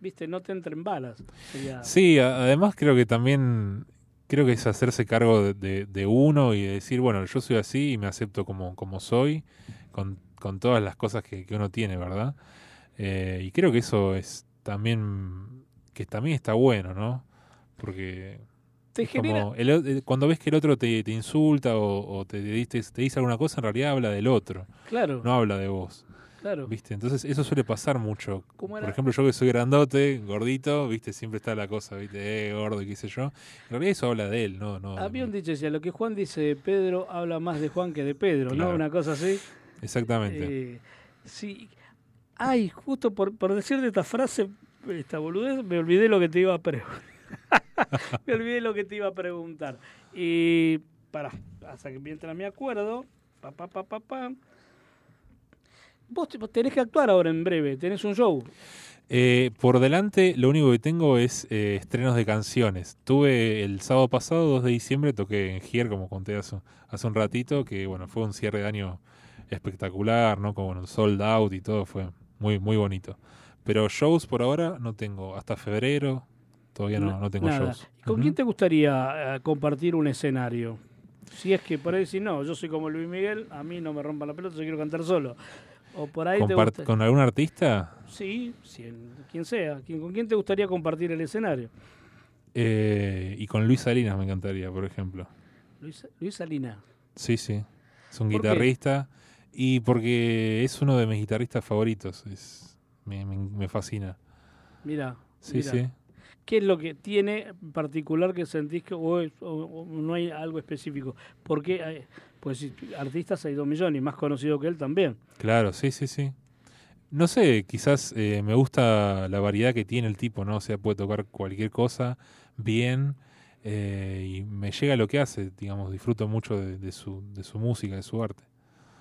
viste, no te entren balas. Sería-
Sí, además creo que también creo que es hacerse cargo de, de- de uno y de decir, bueno, yo soy así y me acepto como, como soy, con, con todas las cosas que, que uno tiene, ¿verdad? Eh, y creo que eso es también, que también está bueno, ¿no? Porque
Te
es
genera...
como el cuando ves que el otro te, te insulta o, o te, diste- te dice alguna cosa, en realidad habla del otro,
Claro,
no habla de vos.
Claro.
¿Viste? Entonces eso suele pasar mucho.
¿Cómo
Por ejemplo, yo que soy grandote, gordito, ¿viste? Siempre está la cosa, ¿viste? Eh, gordo qué sé yo. En realidad eso habla de él, no, no.
Había un dicho, decía, lo que Juan dice de Pedro habla más de Juan que de Pedro, ¿no? Una cosa así.
Exactamente.
Eh, sí. Ay, justo por, por decirte esta frase, esta boludez, me olvidé lo que te iba a preguntar. me olvidé lo que te iba a preguntar. Y para, hasta que mientras me acuerdo, pa, pa, pa, pa, pa. Vos te- vos tenés que actuar ahora en breve, tenés un show.
Eh, por delante, lo único que tengo es eh, estrenos de canciones. Tuve el sábado pasado, 2 de diciembre, toqué en Gier, como conté hace, hace un ratito, que bueno, fue un cierre de año espectacular, ¿no? Con bueno, sold out y todo, fue muy, muy bonito. Pero shows por ahora no tengo, hasta febrero todavía no, no tengo
Nada.
shows.
¿Con quién te gustaría eh, compartir un escenario? Si es que por ahí no, yo soy como Luis Miguel, a mí no me rompan la pelota, yo quiero cantar solo. O por ahí
Compart-. ¿Con algún artista?
Sí, sí, en- quien sea. ¿Quién- ¿Con quién te gustaría compartir el escenario?
Eh, y con Luis Salinas me encantaría, por ejemplo.
Luis, Luis Salina.
Sí, sí. Es un guitarrista. Y porque es uno de mis guitarristas favoritos. Es, me, me- me fascina.
Mira.
Sí, sí.
¿Qué es lo que tiene en particular que sentís que o, es- o- o no hay algo específico? Porque, hay- pues artistas hay dos millones y más conocido que él también.
Claro, sí, sí, sí. No sé, quizás eh, me gusta la variedad que tiene el tipo, ¿no? O sea, puede tocar cualquier cosa bien eh, y me llega lo que hace, digamos, disfruto mucho de, de su, de su música, de su arte.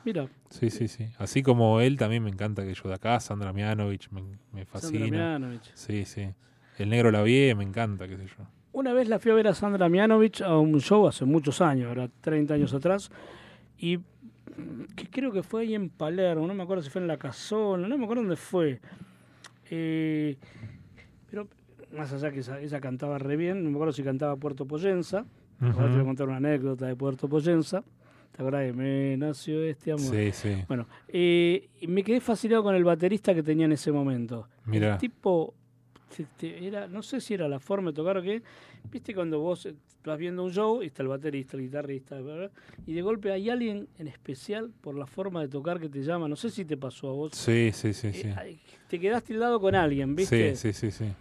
Mira,
Sí, sí, sí. Así como él, también me encanta que yo de acá, Sandra Mianovich, me, me
Sandra
fascina.
Mianovich.
Sí, sí. El negro la vi, me encanta, qué sé yo.
Una vez la fui a ver a Sandra Mianovich a un show hace muchos años, ahora 30 años atrás, y mm, que creo que fue ahí en Palermo, no me acuerdo si fue en La Casona, no me acuerdo dónde fue. Eh, pero más allá que esa, ella cantaba re bien, no me acuerdo si cantaba Puerto Poyenza, ahora te voy a contar una anécdota de Puerto Poyenza, ¿te acuerdas de Me nació este amor?
Sí, sí.
Bueno, eh, me quedé fascinado con el baterista que tenía en ese momento.
Mirá.
El tipo, era, no sé si era la forma de tocar o qué. Viste cuando vos vas viendo un show y está el baterista, el guitarrista, bla, bla, y de golpe hay alguien en especial por la forma de tocar que te llama. No sé si te pasó a vos.
Sí, sí, sí, sí.
Eh, te quedaste al lado con alguien, ¿viste?
Sí, sí, sí, sí.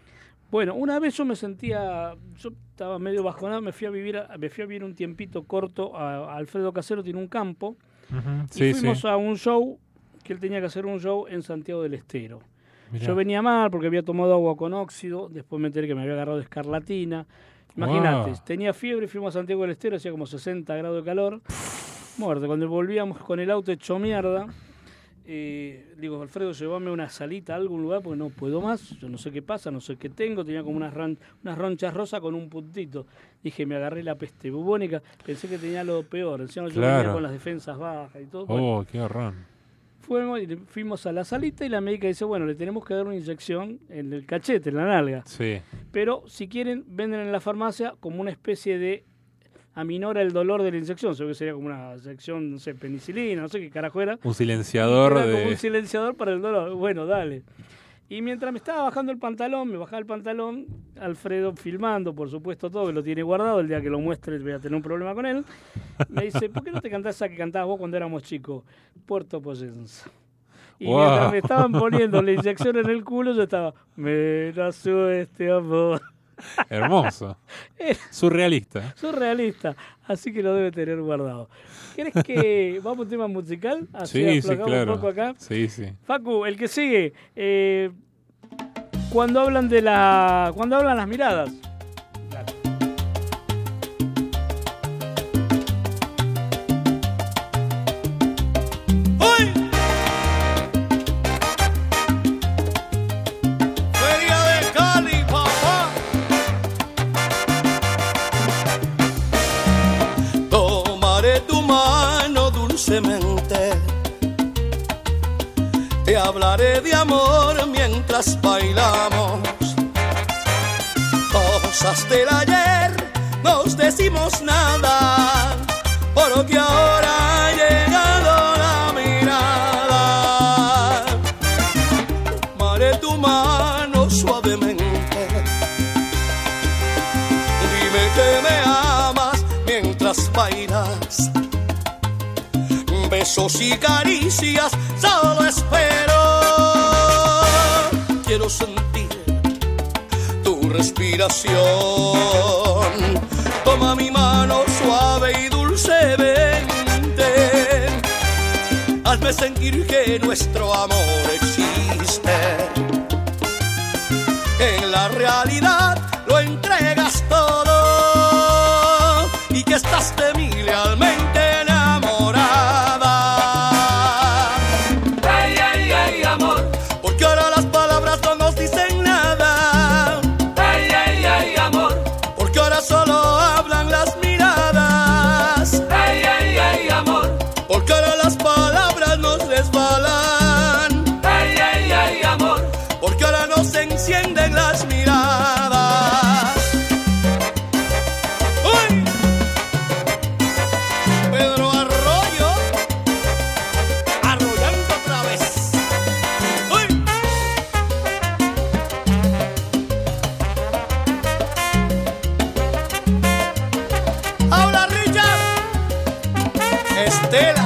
Bueno, una vez yo me sentía, yo estaba medio bajonado, me fui a vivir, a- me fui a vivir un tiempito corto a, a Alfredo Casero, tiene un campo, y
Sí,
fuimos
sí.
a un show que él tenía que hacer un show en Santiago del Estero.
Mirá.
Yo venía mal porque había tomado agua con óxido, después me enteré que me había agarrado escarlatina. Imagínate,
Wow.
tenía fiebre, fuimos a Santiago del Estero, hacía como 60 grados de calor. Muerte, cuando volvíamos con el auto hecho mierda, eh, digo, Alfredo, llévame una salita a algún lugar porque no puedo más, yo no sé qué pasa, no sé qué tengo, tenía como unas, ran- unas ronchas rosas con un puntito. Dije, me agarré la peste bubónica, pensé que tenía lo peor, encima yo venía
Claro.
con las defensas bajas y todo. Bueno,
Oh, qué horrón.
Fuimos, y fuimos a la salita y la médica dice, bueno, le tenemos que dar una inyección en el cachete, en la nalga.
Sí.
Pero si quieren, venden en la farmacia como una especie de aminora el dolor de la inyección. Seguro que sería como una inyección, no sé, penicilina, no sé qué carajo era.
Un silenciador
Era como un
de.
silenciador para el dolor. Bueno, dale. Y mientras me estaba bajando el pantalón, me bajaba el pantalón, Alfredo filmando, por supuesto, todo, que lo tiene guardado, el día que lo muestre voy a tener un problema con él, me dice, ¿por qué no te cantás esa que cantabas vos cuando éramos chicos? Puerto Poyensa. Y
Wow.
mientras me estaban poniendo la inyección en el culo, yo estaba, me nació este amor.
Hermoso. Surrealista.
Surrealista, así que lo debe tener guardado. ¿Querés que vamos a un tema musical? Así
Sí, sí, claro.
un poco acá.
Sí, sí.
Facu, el que sigue. eh, cuando hablan de la. Cuando hablan las miradas.
Hablaré de amor mientras bailamos. Cosas del ayer nos decimos nada, porque ahora ha llegado la mirada. Tomaré tu mano suavemente. Dime que me amas mientras bailas. Besos y caricias solo espero. Quiero sentir tu respiración. Toma mi mano suave y dulcemente. Hazme sentir que nuestro amor existe. En la realidad lo entregas todo y que estás de Estela.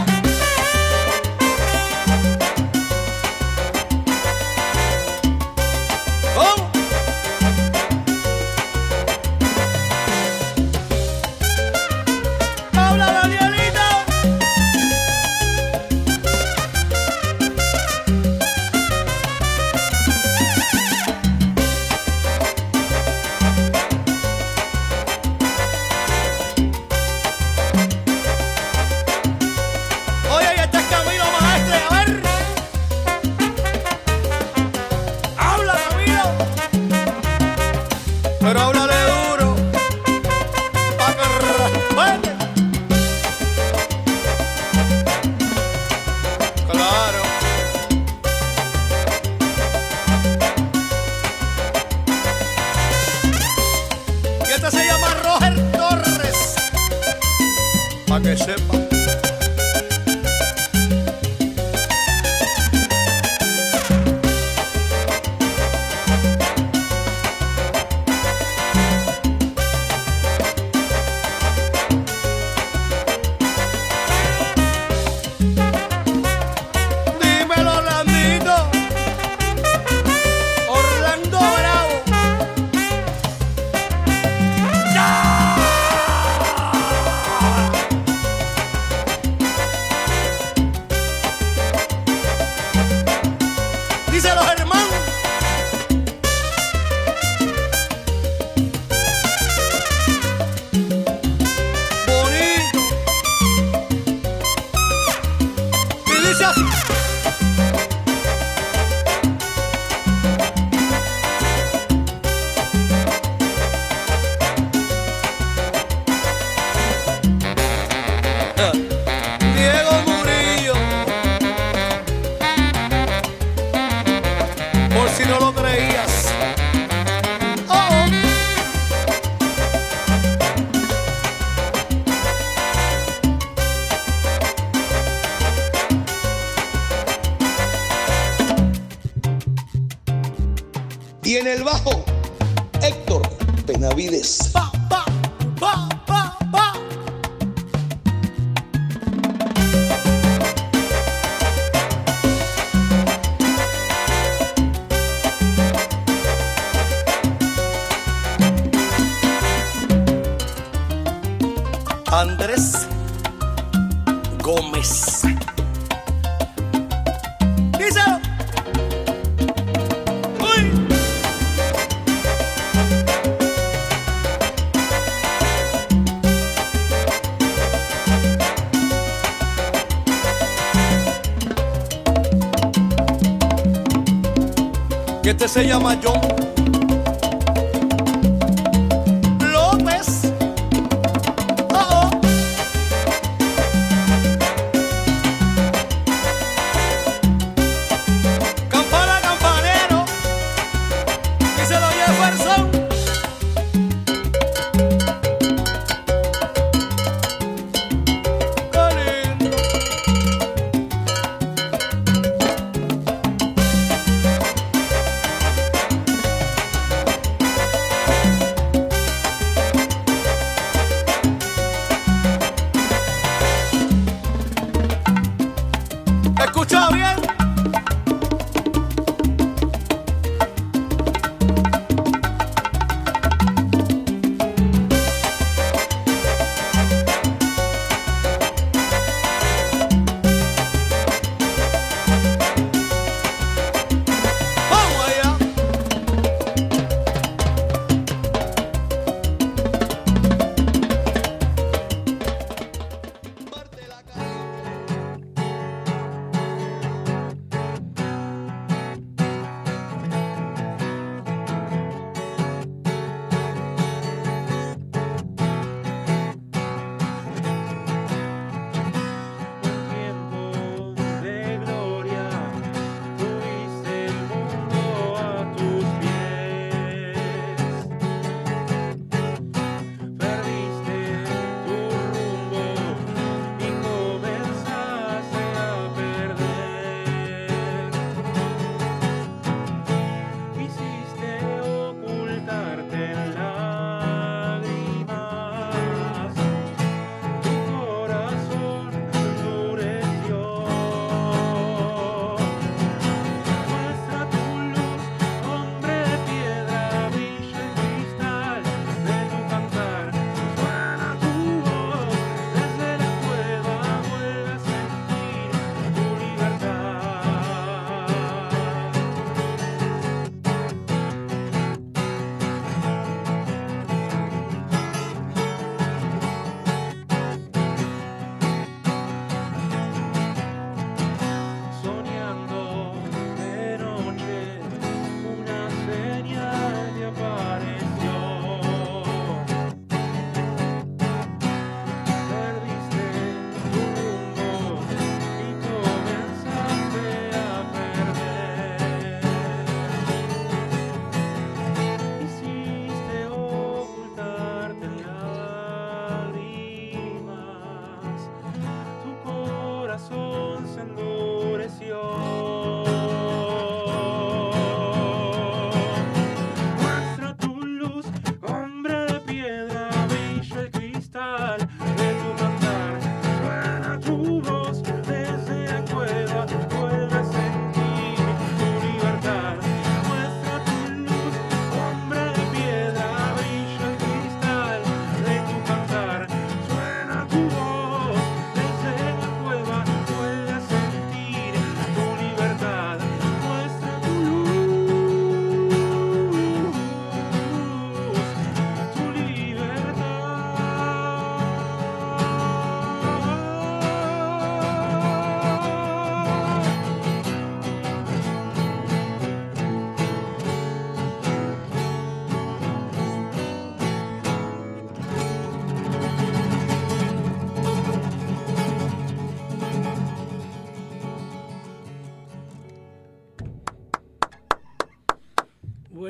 Este se llama
John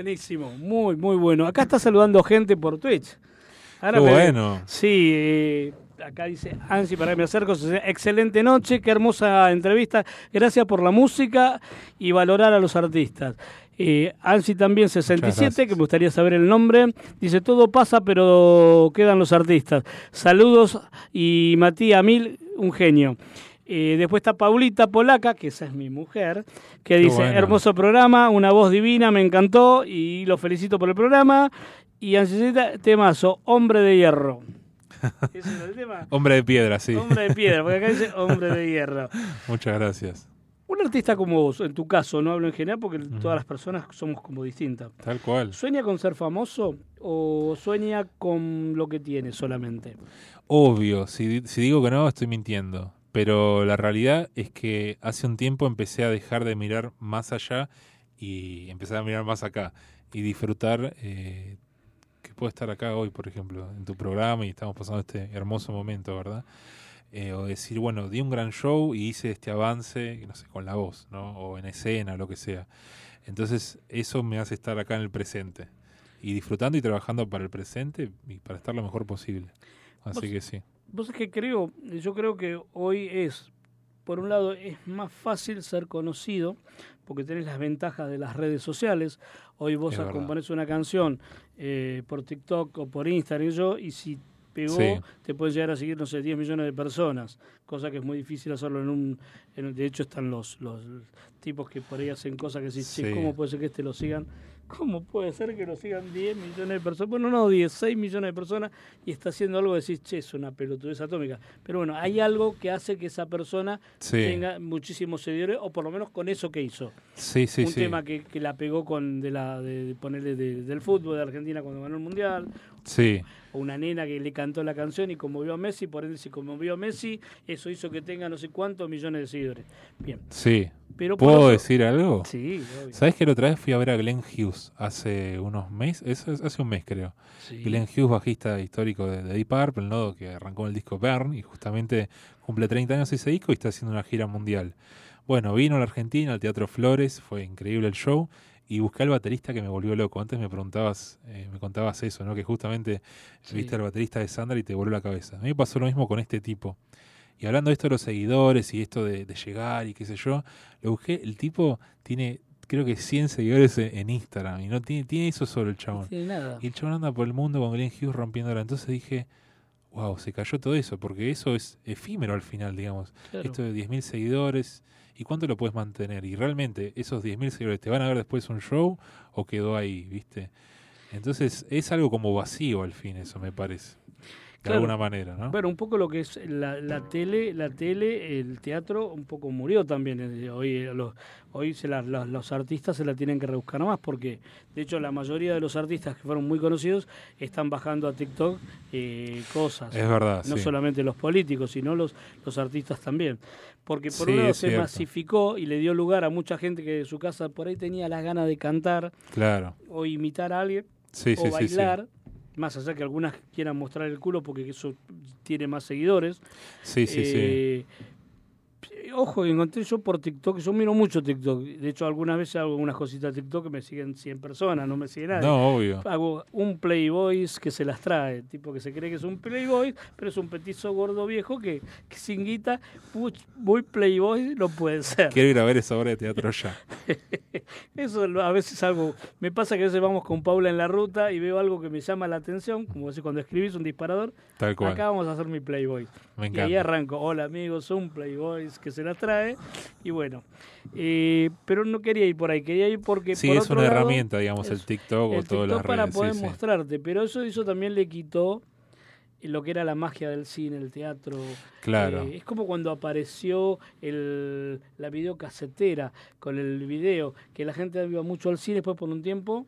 Buenísimo, muy, muy bueno. Acá está saludando gente por Twitch.
Qué
me-
bueno.
Sí, eh, acá dice Ansi, para que me acerco. Excelente noche, qué hermosa entrevista. Gracias por la música y valorar a los artistas. Eh, Ansi también 67,
gracias.
que me gustaría saber el nombre. Dice, todo pasa, pero quedan los artistas. Saludos y Matías Mil, un genio. Eh, después está Paulita Polaca, que esa es mi mujer, que
Qué
dice,
bueno.
hermoso programa, una voz divina, me encantó y lo felicito por el programa. Y Ansicita, temazo, hombre de hierro. ¿Ese es el tema?
Hombre de piedra, sí.
Hombre de piedra, porque acá dice hombre de hierro.
Muchas gracias.
Un artista como vos, en tu caso, no hablo en general porque todas las personas somos como distintas.
Tal cual.
¿Sueña con ser famoso o sueña con lo que tiene solamente?
Obvio, si digo que no, estoy mintiendo. Pero la realidad es que hace un tiempo empecé a dejar de mirar más allá y empecé a mirar más acá y disfrutar eh, que puedo estar acá hoy, por ejemplo, en tu programa y estamos pasando este hermoso momento, ¿verdad? Eh, o decir, bueno, di un gran show y hice este avance, no sé, con la voz, ¿no? O en escena, lo que sea. Entonces, eso me hace estar acá en el presente y disfrutando y trabajando para el presente y para estar lo mejor posible. Así que sí.
Vos es que creo, yo creo que hoy es, por un lado, es más fácil ser conocido porque tenés las ventajas de las redes sociales. Hoy vos componés una canción eh, por TikTok o por Instagram y yo, y si pegó,
Sí.
te pueden llegar a seguir, no sé, 10 millones de personas, cosa que es muy difícil hacerlo en un... en de hecho, están los, los tipos que por ahí hacen cosas que che,
Sí.
¿cómo puede ser que este lo sigan? ¿Cómo puede ser que lo sigan 10 millones de personas? Bueno, no 10, 6 millones de personas y está haciendo algo que decís, che, es una pelotudez atómica. Pero bueno, hay algo que hace que esa persona
Sí.
tenga muchísimos seguidores, o por lo menos con eso que hizo.
Sí, sí,
Un
sí.
tema que, que la pegó con de la de, de ponerle de- del fútbol de Argentina cuando ganó el Mundial,
Sí,
o una nena que le cantó la canción y conmovió a Messi, por ende si conmovió a Messi, eso hizo que tenga no sé cuántos millones de seguidores. Bien.
sí.
Pero
¿Puedo
otro-
decir algo?
Sí, obvio.
¿Sabes que la otra vez fui a ver a Glenn Hughes hace unos meses? Eso es hace un mes, creo.
Sí.
Glenn Hughes, bajista histórico de, de Deep Purple, ¿no? que arrancó el disco Burn y justamente cumple 30 años ese disco y está haciendo una gira mundial. Bueno, vino a la Argentina, al Teatro Flores, fue increíble el show y busqué al baterista que me volvió loco. Antes me preguntabas, eh, me contabas eso, ¿no? Que justamente
Sí.
viste al baterista de Sandra y te volvió la cabeza. A mí me pasó lo mismo con este tipo. Y hablando de esto de los seguidores y esto de, de llegar y qué sé yo, lo busqué, el tipo tiene creo que 100 seguidores en en Instagram y no tiene, tiene eso solo el
No
chabón.
tiene nada.
Y el chabón anda por el mundo con Glenn Hughes rompiéndola. Entonces dije, wow, se cayó todo eso, porque eso es efímero al final, digamos.
Claro.
Esto de 10.000 seguidores, ¿y cuánto lo puedes mantener? Y realmente, esos 10.000 seguidores, ¿te van a ver después un show o quedó ahí, viste? Entonces, es algo como vacío al fin, eso me parece. De
Claro.
alguna manera, ¿no?
Bueno, un poco lo que es la, la tele, la tele, el teatro, un poco murió también. Eh, Hoy, eh, los, hoy se la- los, los artistas se la tienen que rebuscar más porque, de hecho, la mayoría de los artistas que fueron muy conocidos están bajando a TikTok eh, cosas.
Es verdad,
No
sí.
solamente los políticos, sino los, los artistas también. Porque por
Sí,
un lado se
cierto.
masificó y le dio lugar a mucha gente que de su casa por ahí tenía las ganas de cantar
Claro.
o imitar a alguien
Sí,
o
sí, sí, sí.
bailar. Más allá que algunas quieran mostrar el culo porque eso tiene más seguidores.
Sí, sí, sí.
Ojo, que encontré yo por TikTok, yo miro mucho TikTok. De hecho, algunas veces hago unas cositas de TikTok que me siguen 100 personas, no me sigue nadie.
No, obvio.
Hago un Playboy que se las trae, tipo que se cree que es un Playboy, pero es un petizo gordo viejo que, que sin guita, muy, muy Playboy no puede ser.
Quiero ir a ver esa obra de teatro ya.
Eso a veces algo. Me pasa que a veces vamos con Paula en la ruta y veo algo que me llama la atención, como decir cuando escribís un disparador.
Tal cual.
Acá vamos a hacer mi Playboy.
Me
Y ahí arranco. Hola amigos, son Playboys que se las trae. Y bueno. eh, pero no quería ir por ahí, quería ir porque.
Sí,
por
es
otro
una
lado,
herramienta, digamos, el TikTok o todas las
para
redes.
poder
sí, sí.
mostrarte, pero eso, eso también le quitó lo que era la magia del cine, el teatro.
Claro.
Eh, es como cuando apareció el, la videocasetera con el video, que la gente iba mucho al cine, después por un tiempo,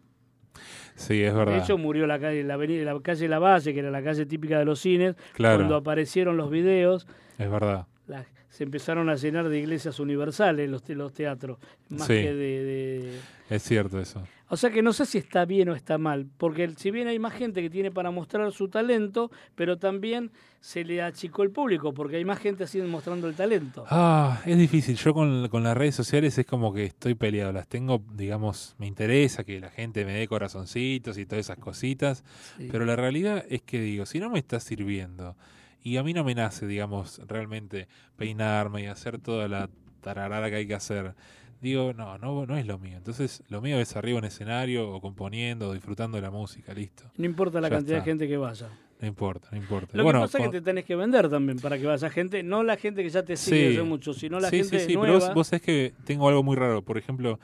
Sí, es verdad.
de hecho murió la calle, la la calle La Valle, que era la calle típica de los cines,
Claro.
cuando aparecieron los videos,
Es verdad.
la- se empezaron a llenar de iglesias universales los, te- los teatros, más
Sí.
que de- de,
Es cierto eso.
o sea que no sé si está bien o está mal, porque si bien hay más gente que tiene para mostrar su talento, pero también se le achicó el público, porque hay más gente así mostrando el talento.
Ah, es difícil. Yo con, con las redes sociales es como que estoy peleado. Las tengo, digamos, me interesa que la gente me dé corazoncitos y todas esas cositas.
Sí.
Pero la realidad es que digo, si no me está sirviendo y a mí no me nace, digamos, realmente peinarme y hacer toda la tararara que hay que hacer, digo, no, no, no es lo mío. Entonces, lo mío es arriba en escenario o componiendo o disfrutando de la música, listo.
No importa la
Ya
cantidad
está.
de gente que vaya.
No importa, no importa.
Lo
bueno,
que pasa es
con-
que te tenés que vender también para que vaya gente, no la gente que ya te sigue
Sí.
hace mucho, sino la
sí,
gente
sí, sí,
nueva.
pero vos, vos sabés que tengo algo muy raro. Por ejemplo,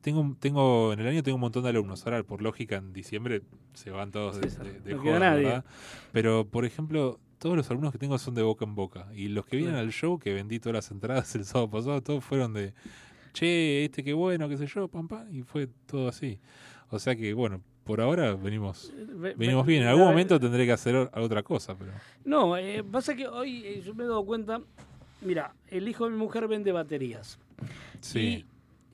tengo, tengo en el año tengo un montón de alumnos. Ahora, por lógica, en diciembre se van todos de, de- de
no
joda,
queda nadie.
¿verdad? Pero, por ejemplo, todos los alumnos que tengo son de boca en boca. Y los que vienen al show, que vendí todas las entradas el sábado pasado, todos fueron de, che, este qué bueno, qué sé yo, pam, pam. Y fue todo así. O sea que, bueno, por ahora venimos,
Ve-
venimos
ve-
bien. En algún momento tendré que hacer otra cosa, pero...
No, eh, pasa que hoy eh, yo me he dado cuenta, mira, el hijo de mi mujer vende baterías.
Sí.
Y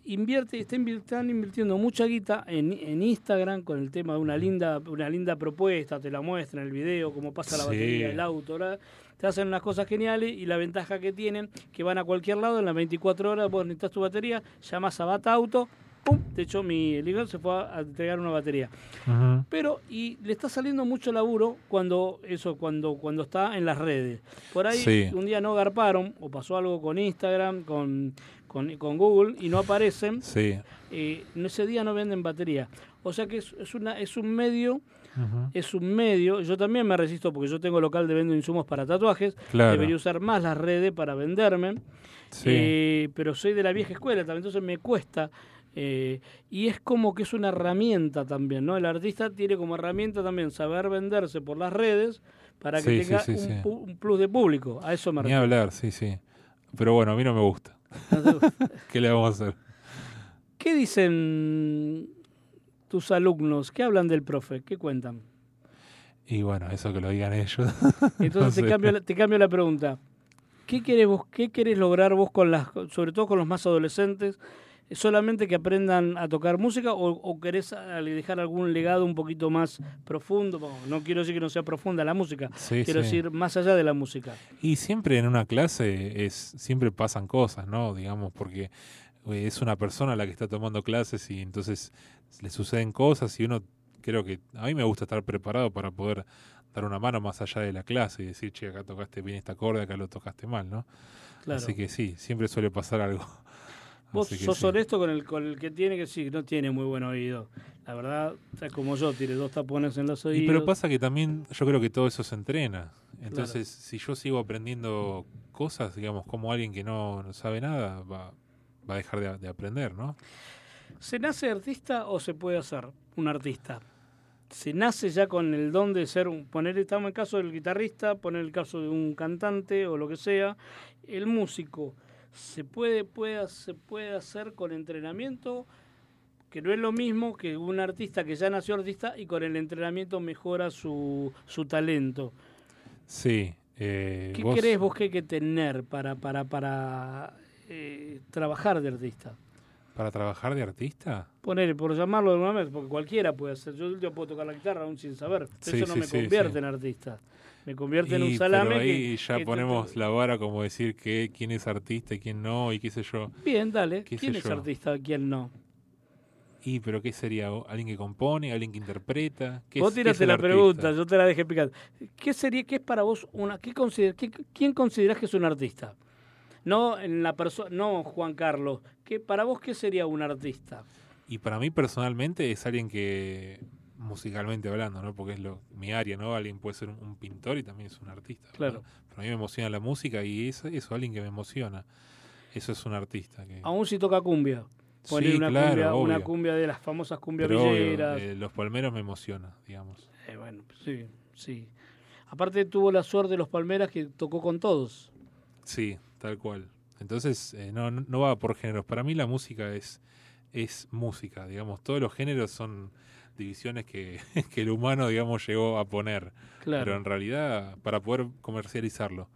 invierte, está están invirtiendo mucha guita en, en Instagram con el tema de una linda, una linda propuesta, te la muestran el video, cómo pasa la
Sí.
batería, el auto, ¿verdad? te hacen unas cosas geniales y la ventaja que tienen, que van a cualquier lado, en las 24 horas vos necesitas tu batería, llamas a Bata Auto, pum, de hecho mi hijo se fue a a entregar una batería. Pero, y le está saliendo mucho laburo cuando eso, cuando, cuando está en las redes. Por ahí
Sí.
un día no garparon, o pasó algo con Instagram, con, con, con Google, y no aparecen.
Sí.
eh, en ese día no venden batería. O sea que es, es una, es un medio, es un medio. Yo también me resisto porque yo tengo local de vendo insumos para tatuajes.
Claro.
Debería usar más las redes para venderme.
Sí.
Eh, pero soy de la vieja escuela también, entonces me cuesta. Eh, y es como que es una herramienta también, ¿no? El artista tiene como herramienta también saber venderse por las redes para que
Sí,
tenga
sí,
un,
sí.
pu- un plus de público. A eso me
Ni
refiero.
hablar, sí, sí. Pero bueno, a mí no me gusta. ¿Qué le vamos a hacer?
¿Qué dicen tus alumnos? ¿Qué hablan del profe? ¿Qué cuentan?
Y bueno, eso que lo digan ellos.
Entonces
No
te, cambio, te cambio la pregunta. ¿Qué querés vos, qué querés lograr vos con las, sobre todo con los más adolescentes? ¿Solamente que aprendan a tocar música o, o querés a- dejar algún legado un poquito más profundo? Bueno, no quiero decir que no sea profunda la música,
Sí,
quiero
sí.
decir más allá de la música.
Y siempre en una clase es siempre pasan cosas, ¿no? Digamos, porque eh, es una persona la que está tomando clases y entonces le suceden cosas y uno creo que a mí me gusta estar preparado para poder dar una mano más allá de la clase y decir, che, acá tocaste bien este acorde, acá lo tocaste mal, ¿no?
Claro.
Así que sí, siempre suele pasar algo.
Vos sos
sí.
honesto con el, con el que tiene que sí, no tiene muy buen oído. La verdad, como yo, tiene dos tapones en los oídos.
Y pero pasa que también yo creo que todo eso se entrena. Entonces, si yo sigo aprendiendo cosas, digamos, como alguien que no, no sabe nada, va, va a dejar de, de aprender, ¿no?
¿Se nace artista o se puede hacer un artista? ¿Se nace ya con el don de ser un... Poner, estamos en el caso del guitarrista, poner el caso de un cantante o lo que sea. El músico, ¿se puede, puede, se puede hacer con entrenamiento? Que no es lo mismo que un artista que ya nació artista y con el entrenamiento mejora su, su talento.
Sí. Eh,
¿Qué
vos-
crees vos que hay que tener para, para, para eh, trabajar de artista?
¿Para trabajar de artista?
Poner, por llamarlo de alguna manera, porque cualquiera puede hacer. Yo yo puedo tocar la guitarra aún sin saber.
Sí,
Eso no
sí,
me convierte
sí.
en artista. Me convierte en
Y,
un salame.
pero ahí
que-
ya
que-
ponemos la vara como decir que quién es artista y quién no, y qué sé yo.
Bien, dale. ¿Quién es
yo.
artista? ¿Quién no?
Y, pero ¿qué sería? ¿Alguien que compone? ¿Alguien que interpreta? ¿Qué
Vos
es- qué es
tiraste la
artista?
pregunta, yo te la dejé picar. ¿Qué sería, qué es para vos una, qué consider- qué- quién considerás que es un artista? No en la persona, no Juan Carlos. ¿Qué, para vos qué sería un artista?
Y para mí personalmente es alguien que, musicalmente hablando, ¿no? Porque es lo, mi área, ¿no? Alguien puede ser un, un pintor y también es un artista. ¿no?
Claro.
Pero a mí me emociona la música y eso, eso alguien que me emociona. Eso es un artista. Que,
Aún si toca cumbia. Poner
Sí,
una,
claro,
cumbia, una cumbia de las famosas cumbias
obvio,
villeras.
eh, los palmeros me emociona, digamos.
Eh, bueno, sí, sí. Aparte tuvo la suerte de los Palmeras que tocó con todos.
Sí, tal cual. Entonces, eh, no, no no va por géneros. Para mí la música es, es música, digamos. Todos los géneros son divisiones que, que el humano, digamos, llegó a poner.
Claro.
Pero en realidad, para poder comercializarlo,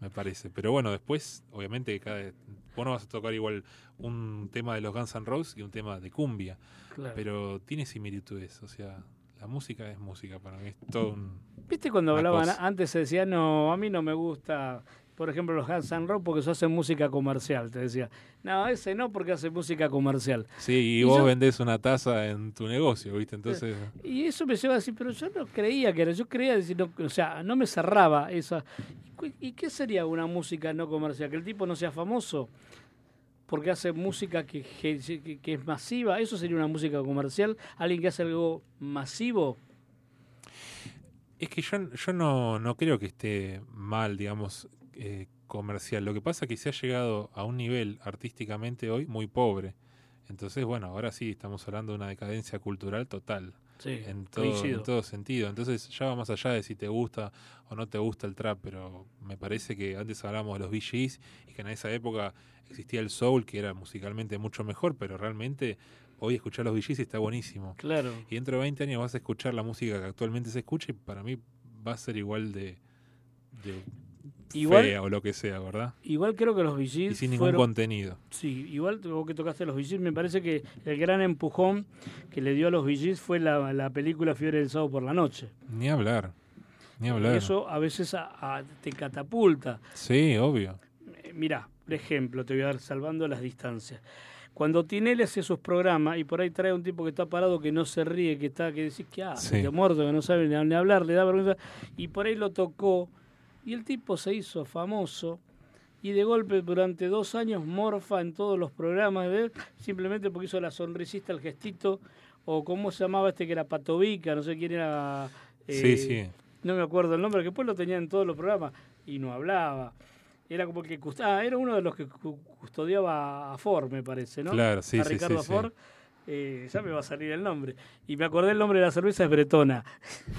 me parece. Pero bueno, después, obviamente, cada, vos no vas a tocar igual un tema de los Guns N' Roses y un tema de cumbia.
Claro.
Pero tiene similitudes, o sea, la música es música para mí. Es todo un...
¿Viste cuando hablaban?
cosa.
Antes se decía, no, a mí no me gusta, por ejemplo, los Guns N' Roses porque eso hacen música comercial. Te decía, no, ese no porque hace música comercial.
Sí, y,
Y
vos
yo-
vendés una taza en tu negocio, ¿viste? Entonces...
Y eso me lleva a decir, pero yo no creía que era, yo creía decir, no, o sea, no me cerraba esa. ¿Y cu- ¿Y qué sería una música no comercial? ¿Que el tipo no sea famoso? porque hace música que, que, que es masiva. ¿Eso sería una música comercial? ¿Alguien que hace algo masivo?
Es que yo, yo no, no creo que esté mal, digamos, eh, comercial. Lo que pasa es que se ha llegado a un nivel artísticamente hoy muy pobre. Entonces, bueno, ahora sí estamos hablando de una decadencia cultural total.
Sí,
en todo,
coincido.
en todo sentido. Entonces ya va más allá de si te gusta o no te gusta el trap, pero me parece que antes hablábamos de los VGs y que en esa época existía el soul, que era musicalmente mucho mejor, pero realmente hoy escuchar los VGs está buenísimo.
Claro.
Y dentro de 20 años vas a escuchar la música que actualmente se escucha y para mí va a ser igual de, de
Igual-
fea o lo que sea, ¿verdad?
Igual creo que los
Y
VGs
sin ningún
fueron-
contenido.
Sí, igual vos que tocaste los VGs, me parece que el gran empujón que le dio a los VGs fue la, la película Fiebre del Sábado por la Noche.
Ni hablar. Ni hablar.
Eso a veces a- a- te catapulta.
Sí, obvio.
Eh, mirá, por ejemplo, te voy a dar salvando las distancias. Cuando Tinelli hace sus programas y por ahí trae un tipo que está parado, que no se ríe, que está, que decís que hace,
Sí.
que muerto, que no sabe ni, ni hablar, le da vergüenza, y por ahí lo tocó, y el tipo se hizo famoso, y de golpe durante dos años morfa en todos los programas de él, simplemente porque hizo la sonrisista, el gestito, o cómo se llamaba este que era Patovica, no sé quién era.
Sí,
eh,
sí.
No me acuerdo el nombre, que después lo tenía en todos los programas y no hablaba. Era como que ah, era uno de los que cu- custodiaba a Ford, me parece, ¿no?
Claro, sí,
a
sí,
Ricardo
sí, sí.
Ford. Eh, ya me va a salir el nombre. Y me acordé el nombre de la cerveza es Bretona.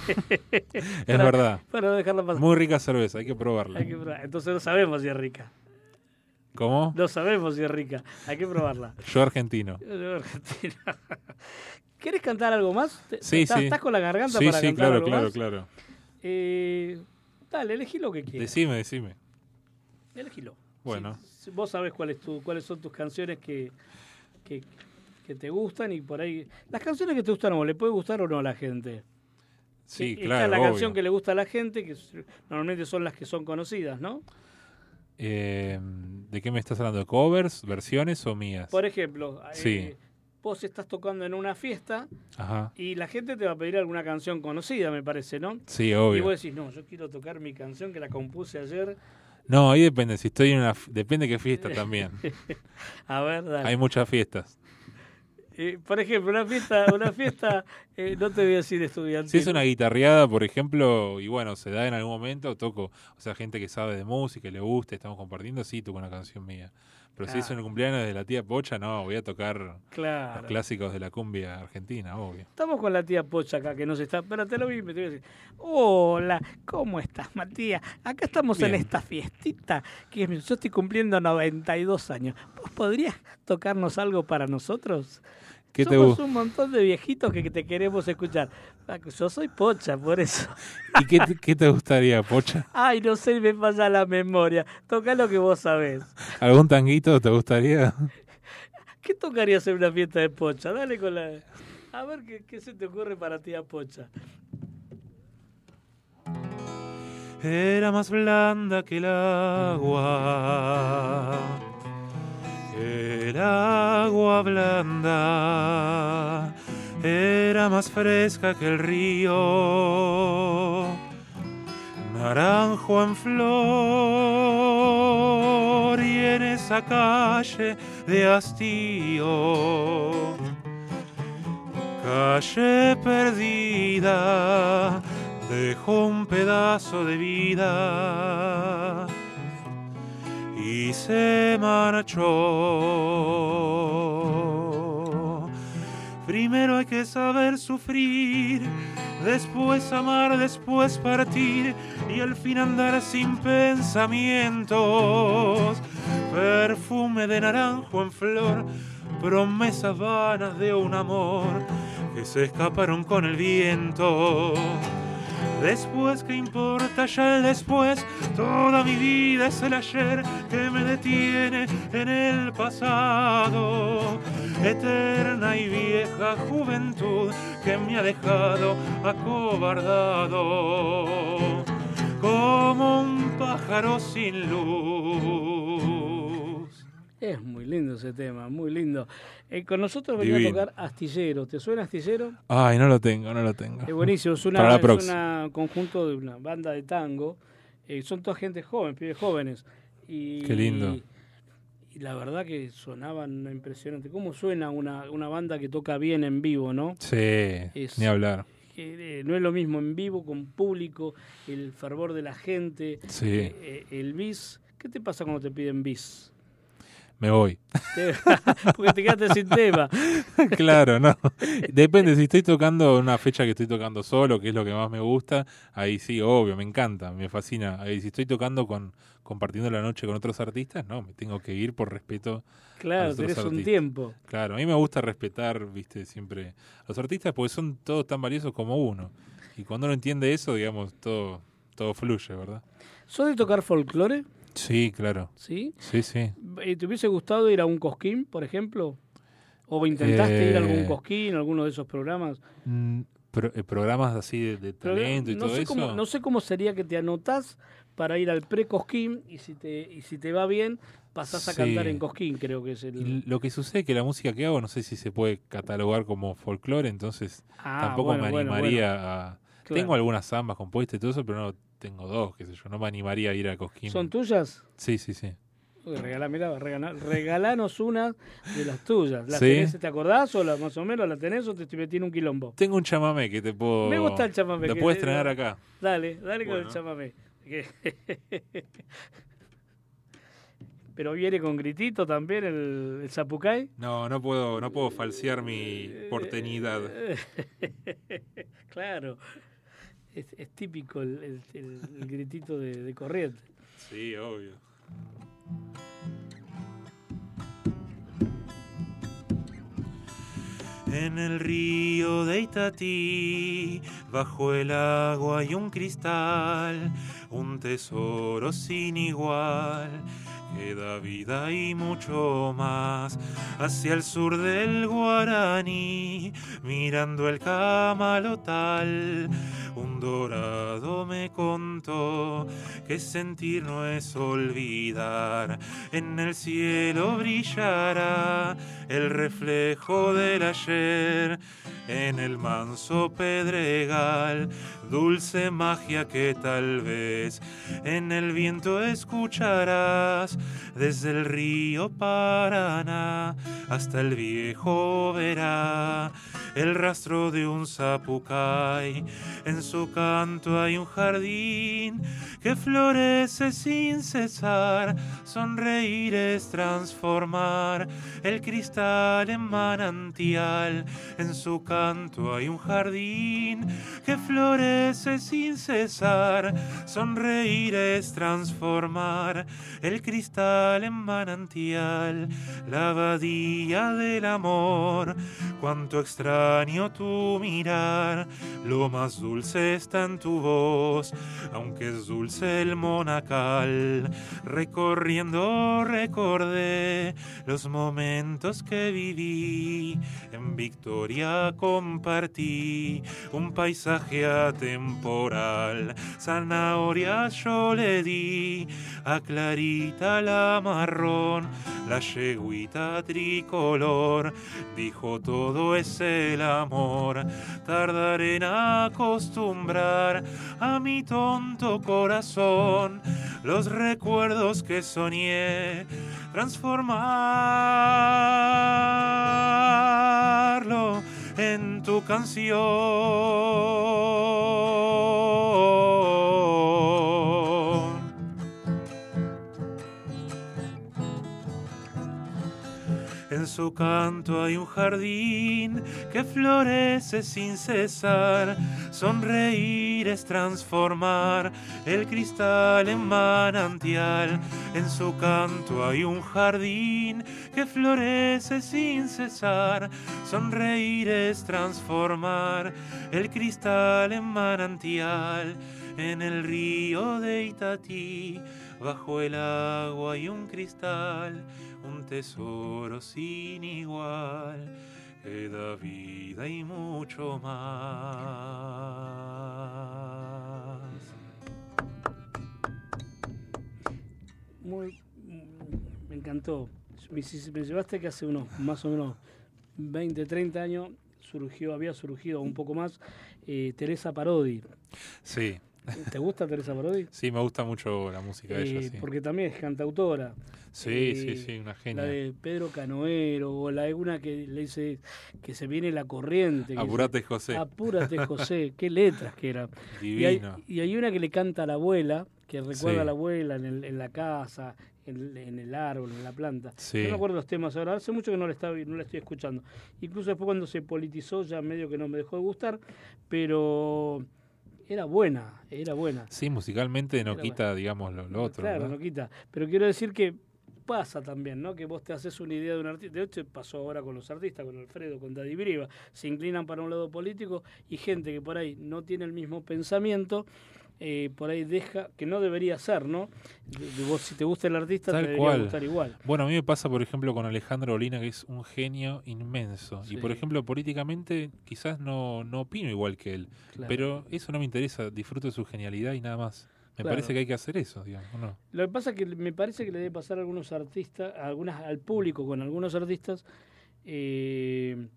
Es
Para-
verdad.
Para no dejarla pasar.
Muy rica cerveza, hay que probarla.
Hay que. Entonces no sabemos si es rica.
¿Cómo?
No sabemos si es rica. Hay que probarla.
Yo argentino.
Yo, Argentina. ¿Querés cantar algo más? ¿Te-
Sí,
¿Estás,
sí.
estás con la garganta
Sí,
para
sí,
cantar
claro,
algo
claro,
más?
claro.
Eh, dale, elegí lo que quieras.
Decime, decime.
Elegilo.
Bueno.
Sí, vos sabés cuáles tu, cuáles son tus canciones que, que, que te gustan y por ahí. Las canciones que te gustan vos, ¿le puede gustar o no a la gente?
Sí,
Está
claro,
la
obvio.
canción que le gusta a la gente, que normalmente son las que son conocidas, ¿no?
Eh, ¿De qué me estás hablando? ¿De covers, versiones o mías?
Por ejemplo, eh,
Sí.
vos estás tocando en una fiesta
Ajá.
y la gente te va a pedir alguna canción conocida, me parece, ¿no?
Sí,
Y
obvio.
vos decís, no, yo quiero tocar mi canción que la compuse ayer.
No, ahí depende. Si estoy en una. Depende qué fiesta también.
a ver, dale.
Hay muchas fiestas.
Eh, por ejemplo, una fiesta, una fiesta, eh, no te voy a decir estudiantil.
Si es una guitarreada, por ejemplo, y bueno, se da en algún momento, toco. O sea, gente que sabe de música, le gusta, estamos compartiendo, sí, toco una canción mía. Pero si es
Claro.
un cumpleaños de la tía Pocha, no, voy a tocar
Claro.
los clásicos de la cumbia argentina, obvio.
Estamos con la tía Pocha acá que nos está. Pero te lo vi, me te voy a decir. Hola, ¿cómo estás, Matías? Acá estamos en esta fiestita. Que es yo estoy cumpliendo 92 años. ¿Vos podrías tocarnos algo para nosotros?
¿Qué te
Somos
gusta?
un montón de viejitos que, te queremos escuchar. Yo soy Pocha, por eso.
¿Y qué, te- qué te gustaría, Pocha?
Ay, no sé, me falla la memoria. Toca lo que vos sabés.
¿Algún tanguito te gustaría?
¿Qué tocarías en una fiesta de Pocha? Dale con la. A ver qué, qué se te ocurre para tía Pocha.
Era más blanda que el agua, el agua blanda, era más fresca que el río, naranjo en flor y en esa calle de hastío, calle perdida dejó un pedazo de vida y se marchó. Primero hay que saber sufrir, después amar, después partir y al fin andar sin pensamientos. Perfume de naranjo en flor, promesas vanas de un amor que se escaparon con el viento. Después, ¿qué importa ya el después? Toda mi vida es el ayer que me detiene en el pasado. Eterna y vieja juventud que me ha dejado acobardado. Como un pájaro sin luz.
Es muy lindo ese tema, muy lindo. Eh, con nosotros venía
Divino.
a tocar Astillero. ¿Te suena Astillero?
Ay, no lo tengo, no lo tengo.
Es buenísimo, es una conjunto de una banda de tango. Eh, son toda gente joven, pibes jóvenes. Y,
Qué lindo.
y la verdad que sonaban impresionante. ¿Cómo suena una, una banda que toca bien en vivo, no?
Sí,
Es-
ni hablar.
Eh, eh, no es lo mismo en vivo con público, el fervor de la gente,
Sí.
eh, eh, el bis. ¿Qué te pasa cuando te piden bis?
Me voy.
Porque te quedaste sin tema.
claro, no. Depende, si estoy tocando una fecha que estoy tocando solo, que es lo que más me gusta, ahí sí, obvio, me encanta, me fascina. Ahí si estoy tocando con compartiendo la noche con otros artistas, no, me tengo que ir por respeto a
Claro,
los
tenés un tiempo.
Claro, a mí me gusta respetar, viste, siempre a los artistas porque son todos tan valiosos como uno. Y cuando uno entiende eso, digamos, todo todo fluye, ¿verdad?
¿Sos de tocar folclore?
Sí, claro.
¿Sí?
Sí, sí.
Eh, ¿Te hubiese gustado ir a un cosquín, por ejemplo? ¿O intentaste ir a algún
Eh,
cosquín, alguno de esos programas?
Mm, pro- eh, programas así de, de
Pero,
talento y
no
todo
sé
eso.
Cómo, no sé cómo sería que te anotás para ir al pre-cosquín y si te, y si te va bien, pasás a
Sí.
cantar en cosquín, creo que es el...
Y Lo que sucede es que la música que hago no sé si se puede catalogar como folclore, entonces
Ah,
tampoco
bueno,
me
bueno,
animaría
bueno.
a...
Claro.
Tengo algunas zambas compuestas y todo eso, pero no tengo dos, qué sé yo. No me animaría a ir a Cosquín.
¿Son tuyas?
Sí, sí, sí.
Uy, regalá, mirá, regalá- regalanos una de las tuyas. ¿Las
¿Sí?
tenés, te acordás o la, más o menos la tenés o te estoy metiendo un quilombo?
Tengo un chamamé que te puedo...
Me gusta el chamamé.
Lo
que
puedes
te-
estrenar acá.
Dale, dale con el chamamé. Pero viene con gritito también el, el zapucay.
No, no puedo, no puedo falsear mi porteñidad.
claro. Es, es típico el, el- el- el gritito de, de corriente.
Sí, obvio.
En el río de Itatí, bajo el agua hay un cristal, un tesoro sin igual, que da vida y mucho más. Hacia el sur del Guaraní, mirando el camalotal, un dorado me contó que sentir no es olvidar. En el cielo brillará el reflejo del ayer. En el manso pedregal, dulce magia que tal vez en el viento escucharás desde el río Paraná hasta el viejo verá el rastro de un zapucay. En su canto hay un jardín que florece sin cesar. Sonreír es transformar el cristal en manantial. En su canto hay un jardín que florece sin cesar. Sonreír es transformar el cristal en manantial. La abadía del amor, cuánto extraño tu mirar. Lo más dulce está en tu voz, aunque es dulce el monacal. Recorriendo recordé los momentos que viví. En Victoria compartí un paisaje atemporal. Zanahorias yo le di a Clarita la marrón, la yeguita tricolor. Dijo todo es el amor. Tardaré en acostumbrar a mi tonto corazón los recuerdos que soñé transformarlo en tu canción. En su canto hay un jardín que florece sin cesar. Sonreír es transformar el cristal en manantial. En su canto hay un jardín que florece sin cesar. Sonreír es transformar el cristal en manantial. En el río de Itatí, bajo el agua hay un cristal un tesoro sin igual que da vida y mucho más.
Muy, me encantó. Me llevaste que hace unos más o menos 20, 30 años surgió, había surgido un poco más eh, Teresa Parodi.
Sí.
¿Te gusta Teresa Parodi?
Sí, me gusta mucho la música de ella,
Eh,
sí.
Porque también es cantautora.
Sí,
Eh,
sí, sí, una genia.
La de Pedro Canoero, o la de una que le dice que se viene la corriente. dice,
José.
Apúrate, José. Qué letras que era. Y hay,
Divino.
y hay una que le canta a la abuela, que recuerda
Sí.
a la abuela en, el- en la casa, en, en el árbol, en la planta.
Sí.
No me acuerdo los temas ahora, hace mucho que no la, estaba, no la estoy escuchando. Incluso después cuando se politizó ya medio que no me dejó de gustar, pero era buena, era buena.
Sí, musicalmente no
Era
quita, digamos, lo, lo otro.
Claro,
¿verdad?
no quita. Pero quiero decir que pasa también, ¿no? Que vos te haces una idea de un artista. De hecho, pasó ahora con los artistas, con Alfredo, con Daddy Briva. Se inclinan para un lado político y gente que por ahí no tiene el mismo pensamiento. Eh, por ahí deja, que no debería ser, ¿no? De- de vos, si te gusta el artista, te
Tal
debería
cual.
gustar igual.
Bueno, a mí me pasa, por ejemplo, con Alejandro Olina, que es un genio inmenso. Y, por ejemplo, políticamente quizás no, no opino igual que él.
Claro.
Pero eso no me interesa. Disfruto de su genialidad y nada más. Me
Claro.
parece que hay que hacer eso, digamos, ¿o ¿no?
Lo que pasa es que me parece que le debe pasar a algunos artistas, a algunas, al público con algunos artistas, eh,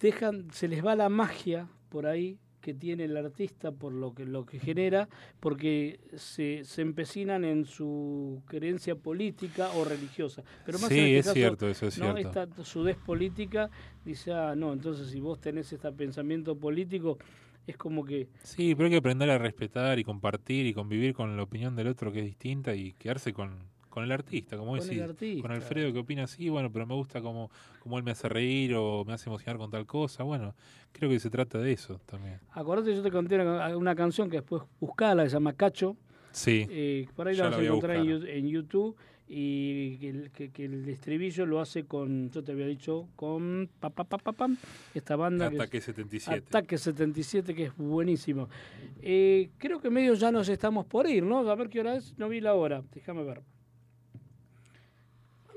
dejan, se les va la magia por ahí que tiene el artista por lo que lo que genera, porque se, se empecinan en su creencia política o religiosa. Pero más
Sí,
en este
es
caso,
cierto, eso es
¿no?
cierto.
Esta sudez política dice, ah, no, entonces si vos tenés este pensamiento político, es como que
Sí, pero hay que aprender a respetar y compartir y convivir con la opinión del otro que es distinta y quedarse con, con el artista, como
Con
decís.
el artista.
Con Alfredo que opina así, bueno, pero me gusta como, como él me hace reír o me hace emocionar con tal cosa. Bueno, creo que se trata de eso también.
Acordate, yo te conté una, una canción que después buscala, que se llama Cacho.
Sí.
Eh, por ahí la
la
vas a encontrar en, YouTube. Y que el, que, que el estribillo lo hace con, yo te había dicho, con pa, pa, pa, pa, pam, esta banda. que es-
Ataque 77.
Ataque 77, que es buenísimo. Eh, creo que medio ya nos estamos por ir, ¿no? A ver qué hora es, no vi la hora, déjame ver.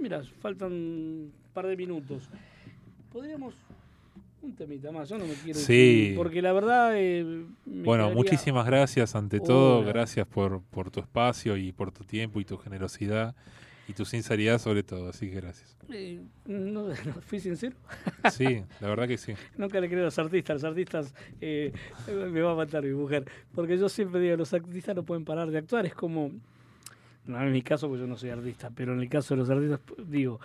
Mira, faltan un par de minutos. Podríamos un temita más, yo no me quiero
Sí.
ir, porque la verdad eh,
Bueno,
quedaría-
muchísimas gracias ante todo, gracias por, por tu espacio y por tu tiempo y tu generosidad y tu sinceridad sobre todo, así que gracias.
Eh, no, no, fui sincero.
Sí, la verdad que sí.
Nunca le creo a los artistas. Los artistas eh, me va a matar mi mujer. Porque yo siempre digo, los artistas no pueden parar de actuar. Es como, no en mi caso, porque yo no soy artista, pero en el caso de los artistas, digo,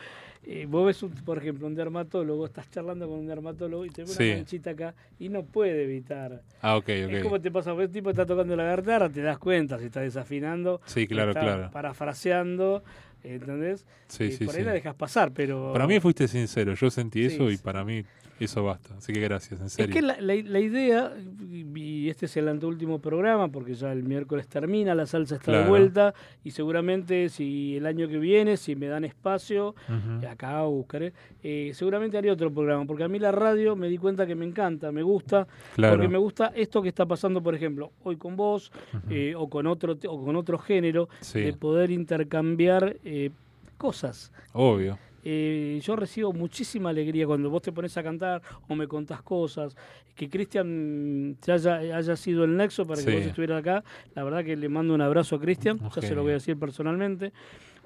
eh, vos ves, un, por ejemplo, un dermatólogo, estás charlando con un dermatólogo y te ve una manchita acá y no puede evitar.
Ah, ok,
Es
ok.
como te pasa, el tipo está tocando la guitarra, te das cuenta si está desafinando.
Sí, claro,
está
claro.
Parafraseando, ¿entendés?
Sí,
Eh,
sí,
por ahí la dejas pasar, pero...
Para mí fuiste sincero, yo sentí eso y para mí eso basta. Así que gracias, en
Es
serio.
que la, la- la idea, y este es el anteúltimo programa, porque ya el miércoles termina, la salsa está de vuelta, y seguramente si el año que viene, si me dan espacio, acá buscaré, eh, seguramente haré otro programa, porque a mí la radio me di cuenta que me encanta, me gusta,
Claro.
porque me gusta esto que está pasando, por ejemplo, hoy con vos, eh, o, con otro, o con otro género,
Sí.
de poder intercambiar eh, cosas.
Obvio.
Eh, yo recibo muchísima alegría cuando vos te pones a cantar o me contás cosas. Que Cristian haya, haya sido el nexo para que
Sí.
vos estuvieras acá. La verdad que le mando un abrazo a Cristian,
Un
ya se lo voy a decir personalmente.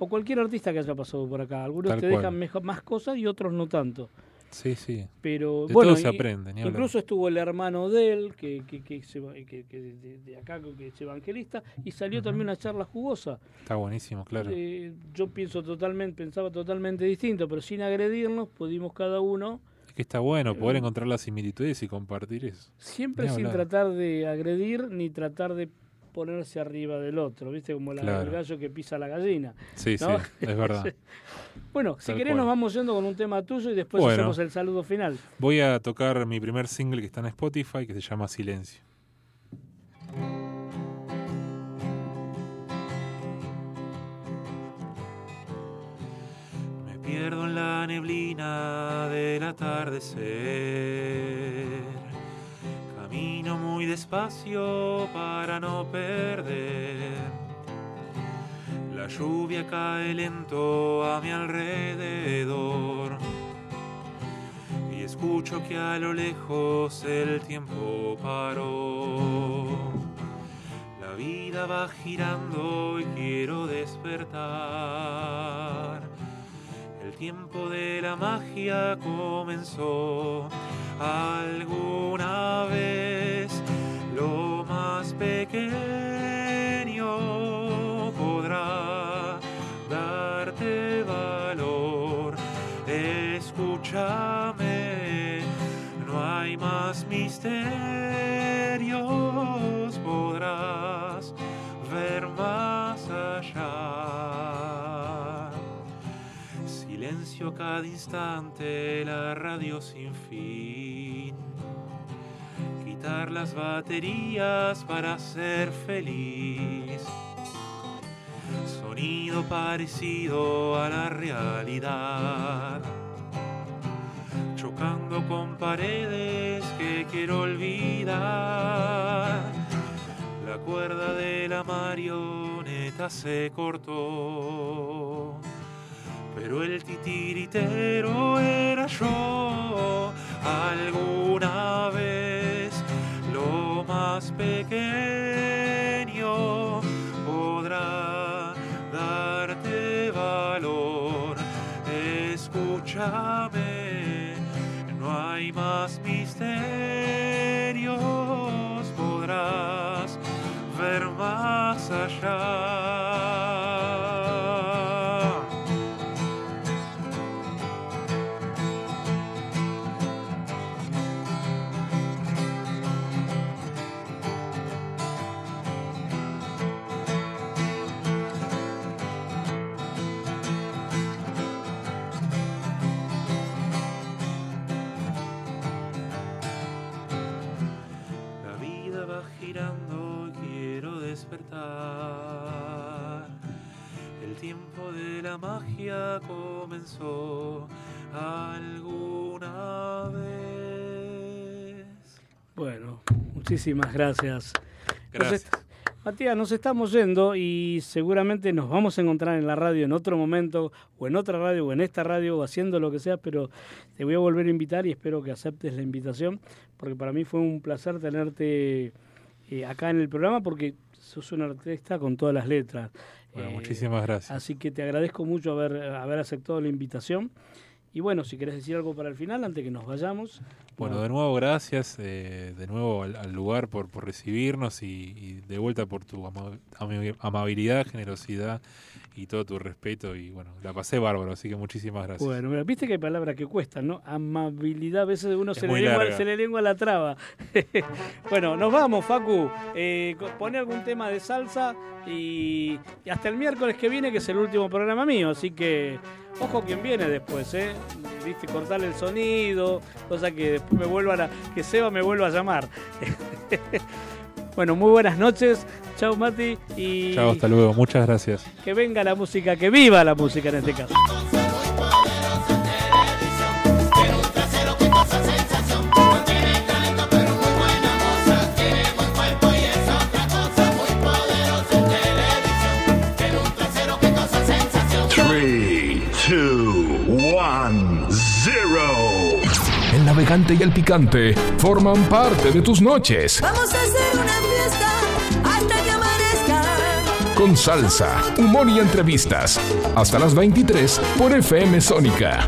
O cualquier artista que haya pasado por acá. Algunos
Tal
te dejan mejor, más cosas y otros no tanto.
Sí, sí.
Pero
De
bueno,
todo se aprende, ni
incluso estuvo el hermano de él, que, que, que, de, de acá, que es evangelista, y salió también una charla jugosa.
Está buenísimo, claro.
Eh, yo pienso totalmente, pensaba totalmente distinto, pero sin agredirnos pudimos cada uno,
Es que está bueno poder encontrar las similitudes y compartir eso.
siempre sin
hablar.
tratar de agredir ni tratar de ponerse arriba del otro, ¿viste? Como la,
Claro.
el gallo que pisa la gallina.
Sí,
¿no?
sí, es verdad.
bueno, si querés
cual.
nos vamos yendo con un tema tuyo y después
Bueno.
hacemos el saludo final.
Voy a tocar mi primer single que está en Spotify, que se llama Silencio.
Me pierdo en la neblina del atardecer. Camino muy despacio para no perder. La lluvia cae lento a mi alrededor. Y escucho que a lo lejos el tiempo paró. La vida va girando y quiero despertar. Tiempo de la magia comenzó alguna vez. Lo más
pequeño podrá darte valor. Escúchame, no hay más misterios, Silencio cada instante, la radio sin fin. Quitar las baterías para ser feliz. Sonido parecido a la realidad. Chocando con paredes que quiero olvidar. La cuerda de la marioneta se cortó. Pero el titiritero era yo alguna vez lo más pequeño podrá darte valor. Escúchame, no hay más misterios, podrás ver más allá. Magia comenzó alguna vez.
Bueno, muchísimas gracias.
Gracias.
Matías, nos estamos yendo y seguramente nos vamos a encontrar en la radio en otro momento, o en otra radio, o en esta radio, o haciendo lo que sea, pero te voy a volver a invitar y espero que aceptes la invitación, porque para mí fue un placer tenerte eh, acá en el programa, porque sos un artista con todas las letras.
Bueno,
Eh,
muchísimas gracias.
Así que te agradezco mucho haber, haber aceptado la invitación. Y bueno, si querés decir algo para el final, antes que nos vayamos.
Bueno, de nuevo gracias, eh, de nuevo al, al lugar por, por recibirnos y, y de vuelta por tu ama- amabilidad, generosidad y todo tu respeto y bueno, la pasé bárbaro, así que muchísimas gracias.
Bueno, viste que hay palabras que cuestan, ¿no? Amabilidad, a veces uno se le, lengua, se le lengua la traba. bueno, nos vamos, Facu. Eh, poné algún tema de salsa y, y hasta el miércoles que viene, que es el último programa mío. Así que, ojo quien viene después, ¿eh? Viste, cortar el sonido, cosa que después me vuelvan a. que Seba me vuelva a llamar. bueno, muy buenas noches. Chau, Mati. Y
Chao, hasta luego, muchas gracias.
que venga la música, que viva la música en este caso.
Navegante y el picante forman parte de tus noches.
Vamos a hacer una fiesta hasta que amanezca.
Con salsa, humor y entrevistas. Hasta las 23 por FM Sónica.